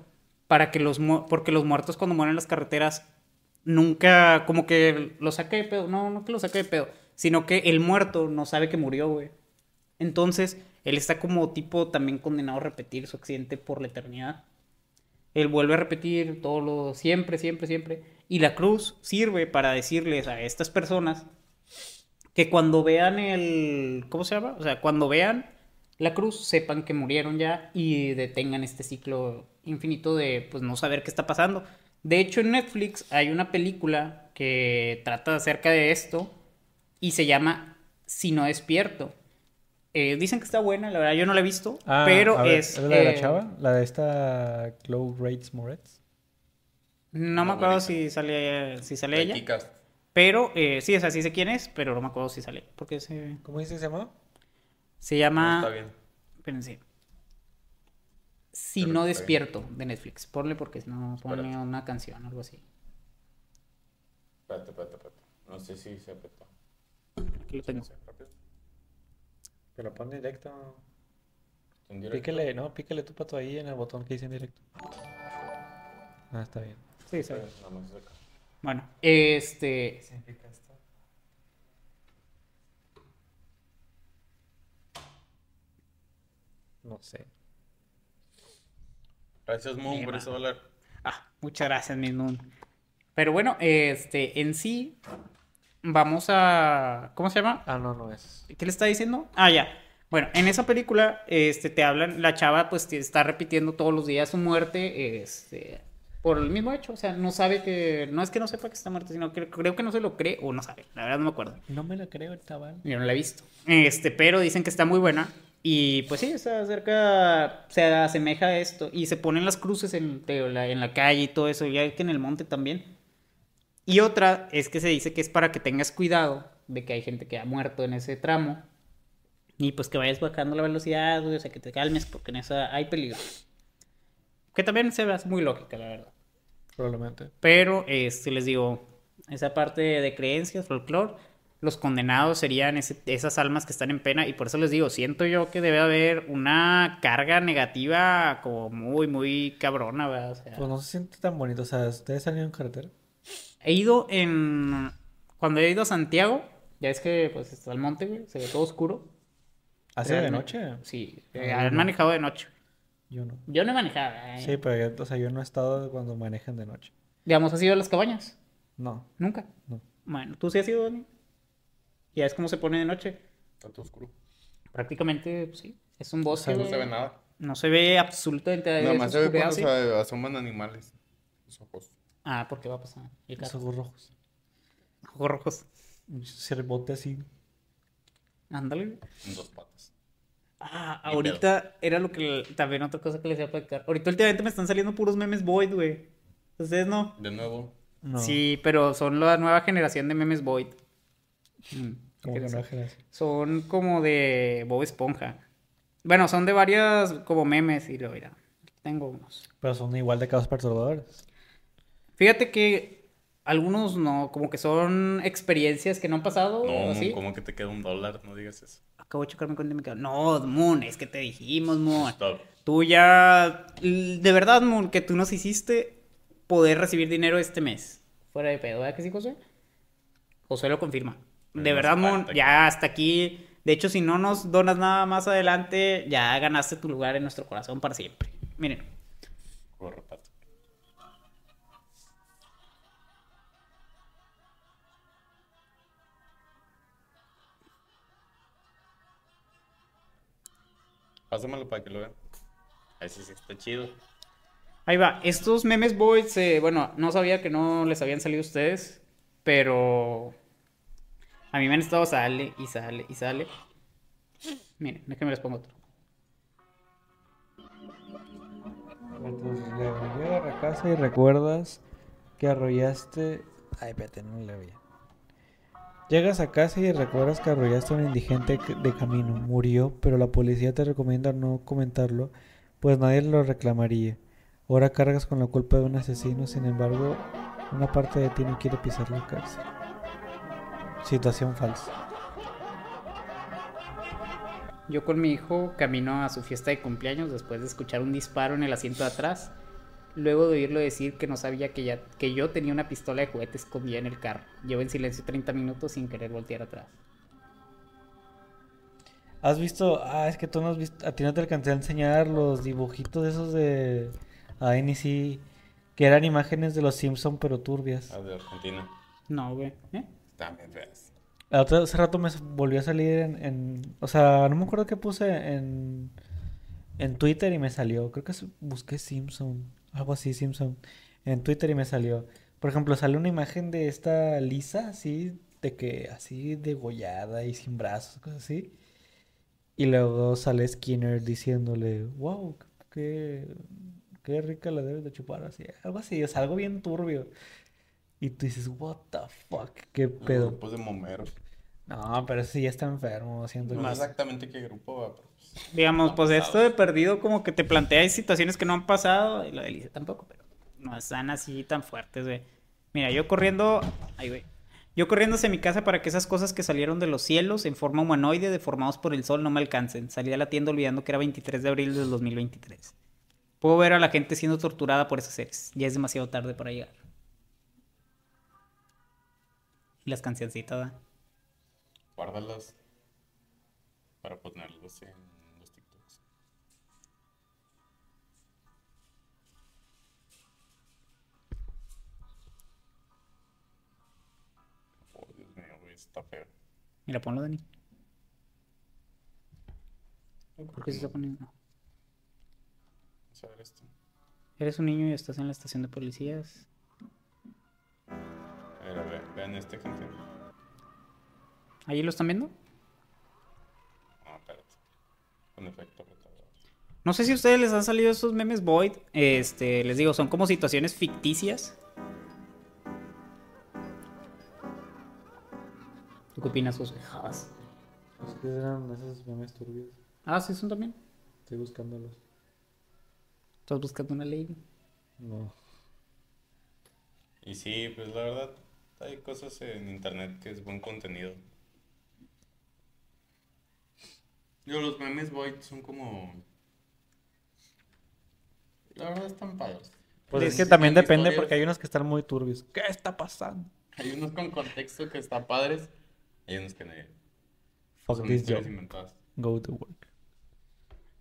para que los porque los muertos cuando mueren en las carreteras nunca como que lo saque de pedo, no, no que lo saque de pedo, sino que el muerto no sabe que murió, güey. Entonces, él está como tipo también condenado a repetir su accidente por la eternidad. Él vuelve a repetir todo lo siempre, siempre, siempre. Y la cruz sirve para decirles a estas personas que cuando vean el. ¿Cómo se llama? O sea, cuando vean la cruz, sepan que murieron ya y detengan este ciclo infinito de pues no saber qué está pasando. De hecho, en Netflix hay una película que trata acerca de esto y se llama Si no despierto. Eh, dicen que está buena, la verdad yo no la he visto, Ah, pero ver, es... la de la eh, chava? ¿La de esta Chloe Rates Moretz? No me acuerdo si sale, si sale ella. Kikas. Pero eh, sí, o sea, sí sé quién es, pero no me acuerdo si sale. Porque se, ¿Cómo dice que se llama? se No, llama. está bien. Espérense. Si no despierto de Netflix. Ponle porque si no pone Espérate. una canción, algo así. Espérate, espérate, espérate. No sé si se apretó. Aquí lo tengo. Rápido. Que lo pone directo. En directo. Píquele, no, píquele tu pato ahí en el botón que dice en directo. Ah, está bien. Sí, sí. Bueno, este. significa esto? No sé. Gracias, Moon, por Mierda. ese dólar. Ah, muchas gracias, mi Moon. Pero bueno, este, en sí, vamos a. ¿Cómo se llama? Ah, no, no es. ¿Qué le está diciendo? Ah, ya. Bueno, en esa película, este, te hablan, la chava, pues, está repitiendo todos los días su muerte, este, por el mismo hecho. O sea, no sabe que, no es que no sepa que está muerta, sino que creo que no se lo cree o no sabe. La verdad no me acuerdo. No me la creo el chaval. Yo no la he visto. Este, pero dicen que está muy buena. Y pues sí, está cerca, se asemeja a esto. Y se ponen las cruces en, en la calle y todo eso. Ya que en el monte también. Y otra es que se dice que es para que tengas cuidado de que hay gente que ha muerto en ese tramo. Y pues que vayas bajando la velocidad, o sea, que te calmes porque en esa hay peligro. Que también se ve muy lógica, la verdad. Probablemente. Pero, este, les digo, esa parte de creencias, folclore, los condenados serían ese- esas almas que están en pena. Y por eso les digo, siento yo que debe haber una carga negativa como muy, muy cabrona, ¿verdad? O sea, Pues no se siente tan bonito. O sea, ¿ustedes salieron en carretera? He ido en... Cuando he ido a Santiago, ya es que pues está el monte, güey, se ve todo oscuro. ¿Hace de Realmente- noche? Sí, Ah, eh, han no. manejado de noche. Yo no. Yo no he manejado. eh. Sí, pero yo, o sea, yo no he estado cuando manejan de noche. Digamos, ¿has ido a las cabañas? No, Nunca. no. Bueno, ¿tú sí has ido, Dani? Ya es como se pone de noche. Tanto oscuro. Prácticamente, pues, sí. Es un bosque. No se ve nada. No se ve absolutamente Nada más se ve cuando sí. se asoman animales. Los ojos. Ah, ¿por qué va a pasar? Los ojos rojos. Ojos rojos. Un cerbote así. Ándale. güey. En dos patas. Ah, ahorita era lo que también otra cosa que les iba a platicar. Ahorita últimamente me están saliendo puros memes Void, güey. Ustedes no. De nuevo. No. Sí, pero son la nueva generación de memes Void. Mm, Como ¿qué que es no eso? generación. Son como de Bob Esponja. Bueno, son de varias como memes y lo mira. Tengo unos. Pero son igual de casos perturbadores. Fíjate que algunos no, como que son experiencias que no han pasado. No, o así. ¿cómo que te queda un dólar? No digas eso. Acabo de checarme cuenta y me quedo. No, Moon, es que te dijimos, Moon. Stop. Tú ya. De verdad, Moon, que tú nos hiciste poder recibir dinero este mes. Fuera de pedo, ¿verdad que sí, José? José lo confirma. De verdad, Moon, ya hasta aquí. De hecho, si no nos donas nada más adelante, ya ganaste tu lugar en nuestro corazón para siempre. Miren. Corre, Pásamelo para que lo vean. Ese sí está chido. Ahí va. Estos memes boys, eh, bueno, no sabía que no les habían salido a ustedes, pero a mí me han estado sale y sale y sale. Miren, déjenme les pongo otro. Entonces, llegas a casa y recuerdas que arrollaste. Ay, espérate, no le veía. Llegas a casa y recuerdas que arrollaste a un indigente de camino. Murió, pero la policía te recomienda no comentarlo, pues nadie lo reclamaría. Ahora cargas con la culpa de un asesino, sin embargo, una parte de ti no quiere pisar la cárcel. Situación falsa. Yo con mi hijo camino a su fiesta de cumpleaños después de escuchar un disparo en el asiento de atrás. Luego de oírlo decir que no sabía que, ya, que yo tenía una pistola de juguete escondida en el carro. Llevo en silencio 30 minutos sin querer voltear atrás. ¿Has visto? Ah, es que tú no has visto. A ti no te alcancé a enseñar los dibujitos esos de. A sí. Que eran imágenes de los Simpson pero turbias. Ah, de Argentina. No, güey. ¿Eh? Feas. La otra- hace rato me volvió a salir en, en- O sea, no me acuerdo qué puse en. En Twitter y me salió. Creo que busqué Simpson. Algo así, Simpson. En Twitter y me salió. Por ejemplo, sale una imagen de esta Lisa, así. De que. Así degollada y sin brazos, cosas así. Y luego sale Skinner diciéndole, wow, qué, qué rica la debes de chupar, así, algo así, o sea, algo bien turbio. Y tú dices, what the fuck, qué pedo. grupos de momeros. No, pero sí ya está enfermo, siento No que- exactamente qué grupo va, pero Digamos, pues esto de perdido como que te plantea situaciones que no han pasado. Y lo de Lice tampoco, pero no están así tan fuertes, güey. Mira, yo corriendo... Ay, güey. Yo corriendo hacia mi casa para que esas cosas que salieron de los cielos en forma humanoide, deformados por el sol, no me alcancen. Salí a la tienda olvidando que era 23 de abril del 2023. Puedo ver a la gente siendo torturada por esos seres. Ya es demasiado tarde para llegar. Y las cancioncitas, ¿verdad? guárdalas para ponerlos en está feo. Mira, ponlo, Dani. ¿Por qué se está poniendo? Vamos a ver esto. Eres un niño y estás en la estación de policías. A ver, a ver, vean este gente. ¿Ahí lo están viendo? No, espérate. Con efecto. No sé si a ustedes les han salido esos memes Void. Este, les digo, son como situaciones ficticias. ¿Tú qué opinas, José? Jabas. Es que eran esos memes turbios. Ah, sí, son también. Estoy buscándolos. Estás buscando una ley. No. Y sí, pues la verdad, hay cosas en internet que es buen contenido. Yo, los memes Void son como. La verdad están padres. Pues es que también depende historias. porque hay unos que están muy turbios. ¿Qué está pasando? Hay unos con contexto que están padres. Hay unos que. Fuck Son this job. inventadas. Go to work.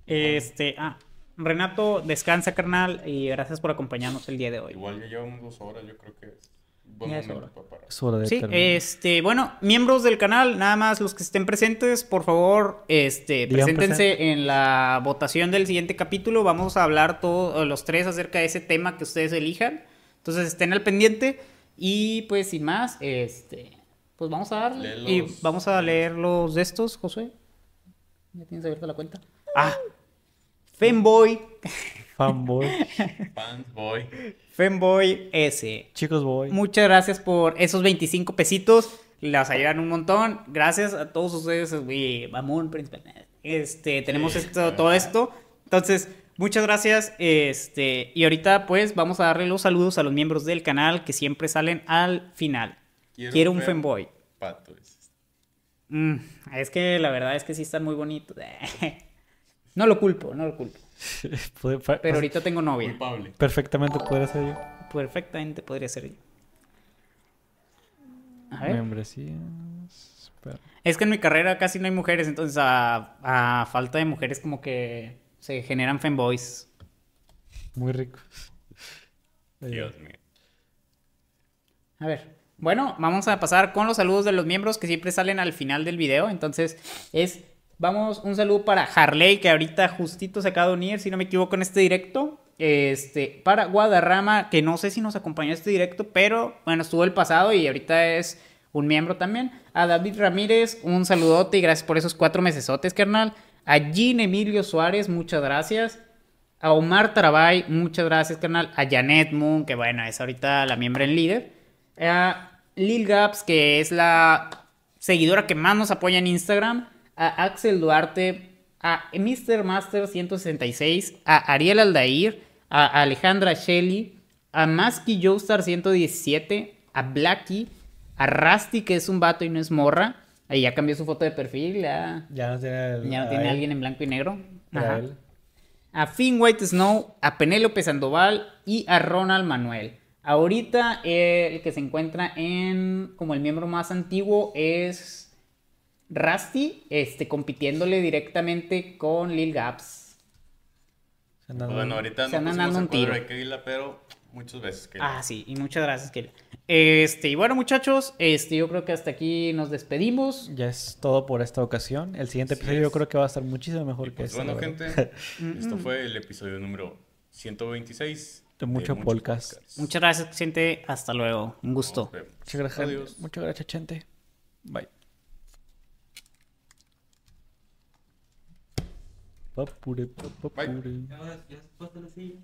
Este, ah, Renato, descansa, carnal, y gracias por acompañarnos el día de hoy. Igual ya llevamos dos horas, yo creo que es buen es hora. para. Es hora de Sí, terminar. este, bueno, miembros del canal, nada más los que estén presentes, por favor, este, Digan preséntense en la votación del siguiente capítulo. Vamos a hablar todos los tres acerca de ese tema que ustedes elijan. Entonces estén al pendiente. Y pues sin más, este, pues vamos a darle. Léelos. Y vamos a leer los de estos, Josué. ¿Ya tienes abierta la cuenta? Ah, Femboy, Fanboy. Fans, boy. Femboy S. Chicos, voy. Muchas gracias por esos 25 pesitos. Las ayudan un montón. Gracias a todos ustedes, güey. Mamón, príncipe. Este, tenemos esto, todo esto. Entonces, muchas gracias. Este, y ahorita, pues, vamos a darle los saludos a los miembros del canal que siempre salen al final. Quiero, un fem- femboy. Pato, dices. Mm, es que la verdad es que sí están muy bonitos. No lo culpo, no lo culpo. Pero ahorita tengo novia. Culpable. Perfectamente puede ser yo. Perfectamente podría ser yo. A ver. Membresías. Es que en mi carrera casi no hay mujeres, entonces a, a falta de mujeres como que se generan fanboys. Muy rico. Dios mío. A ver. Bueno, vamos a pasar con los saludos de los miembros que siempre salen al final del video. Entonces es, vamos, un saludo para Harley, que ahorita justito se acaba de unir, si no me equivoco, en este directo. Este, para Guadarrama, que no sé si nos acompañó este directo, pero bueno, estuvo el pasado y ahorita es un miembro también. A David Ramírez, un saludote y gracias por esos cuatro mesesotes, carnal. A Jean Emilio Suárez, muchas gracias. A Omar Tarabay, muchas gracias, carnal. A Janet Moon, que bueno, es ahorita la miembro en líder. A Lil Gaps, que es la seguidora que más nos apoya en Instagram. A Axel Duarte. A Mr. Master 166. A Ariel Aldair. A Alejandra Shelley. A Maski Joestar 117. A Blacky. A Rusty, que es un vato y no es morra. Ahí ya cambió su foto de perfil, ya, Ya no tiene, el- ya no tiene alguien en blanco y negro. Ajá. A Finn White Snow, a Penélope Sandoval y a Ronald Manuel. Ahorita el que se encuentra en como el miembro más antiguo es Rusty, este, compitiéndole directamente con Lil Gaps. Pues bueno, ahorita Se no andan dando un tiro. de Keila, pero muchas veces que Ah, sí, y muchas gracias, Keila. Este, y bueno, muchachos, este, yo creo que hasta aquí nos despedimos. Ya es todo por esta ocasión. El siguiente Así episodio yo creo que va a estar muchísimo mejor Y que pues este. bueno, verdad. gente, esto fue el episodio número 126 De mucho Muchos podcast. Podcasts. Muchas gracias, gente. Hasta luego. Un gusto. Muchas gracias. Adiós. Muchas gracias, gente. Bye. Papure, papure. Bye.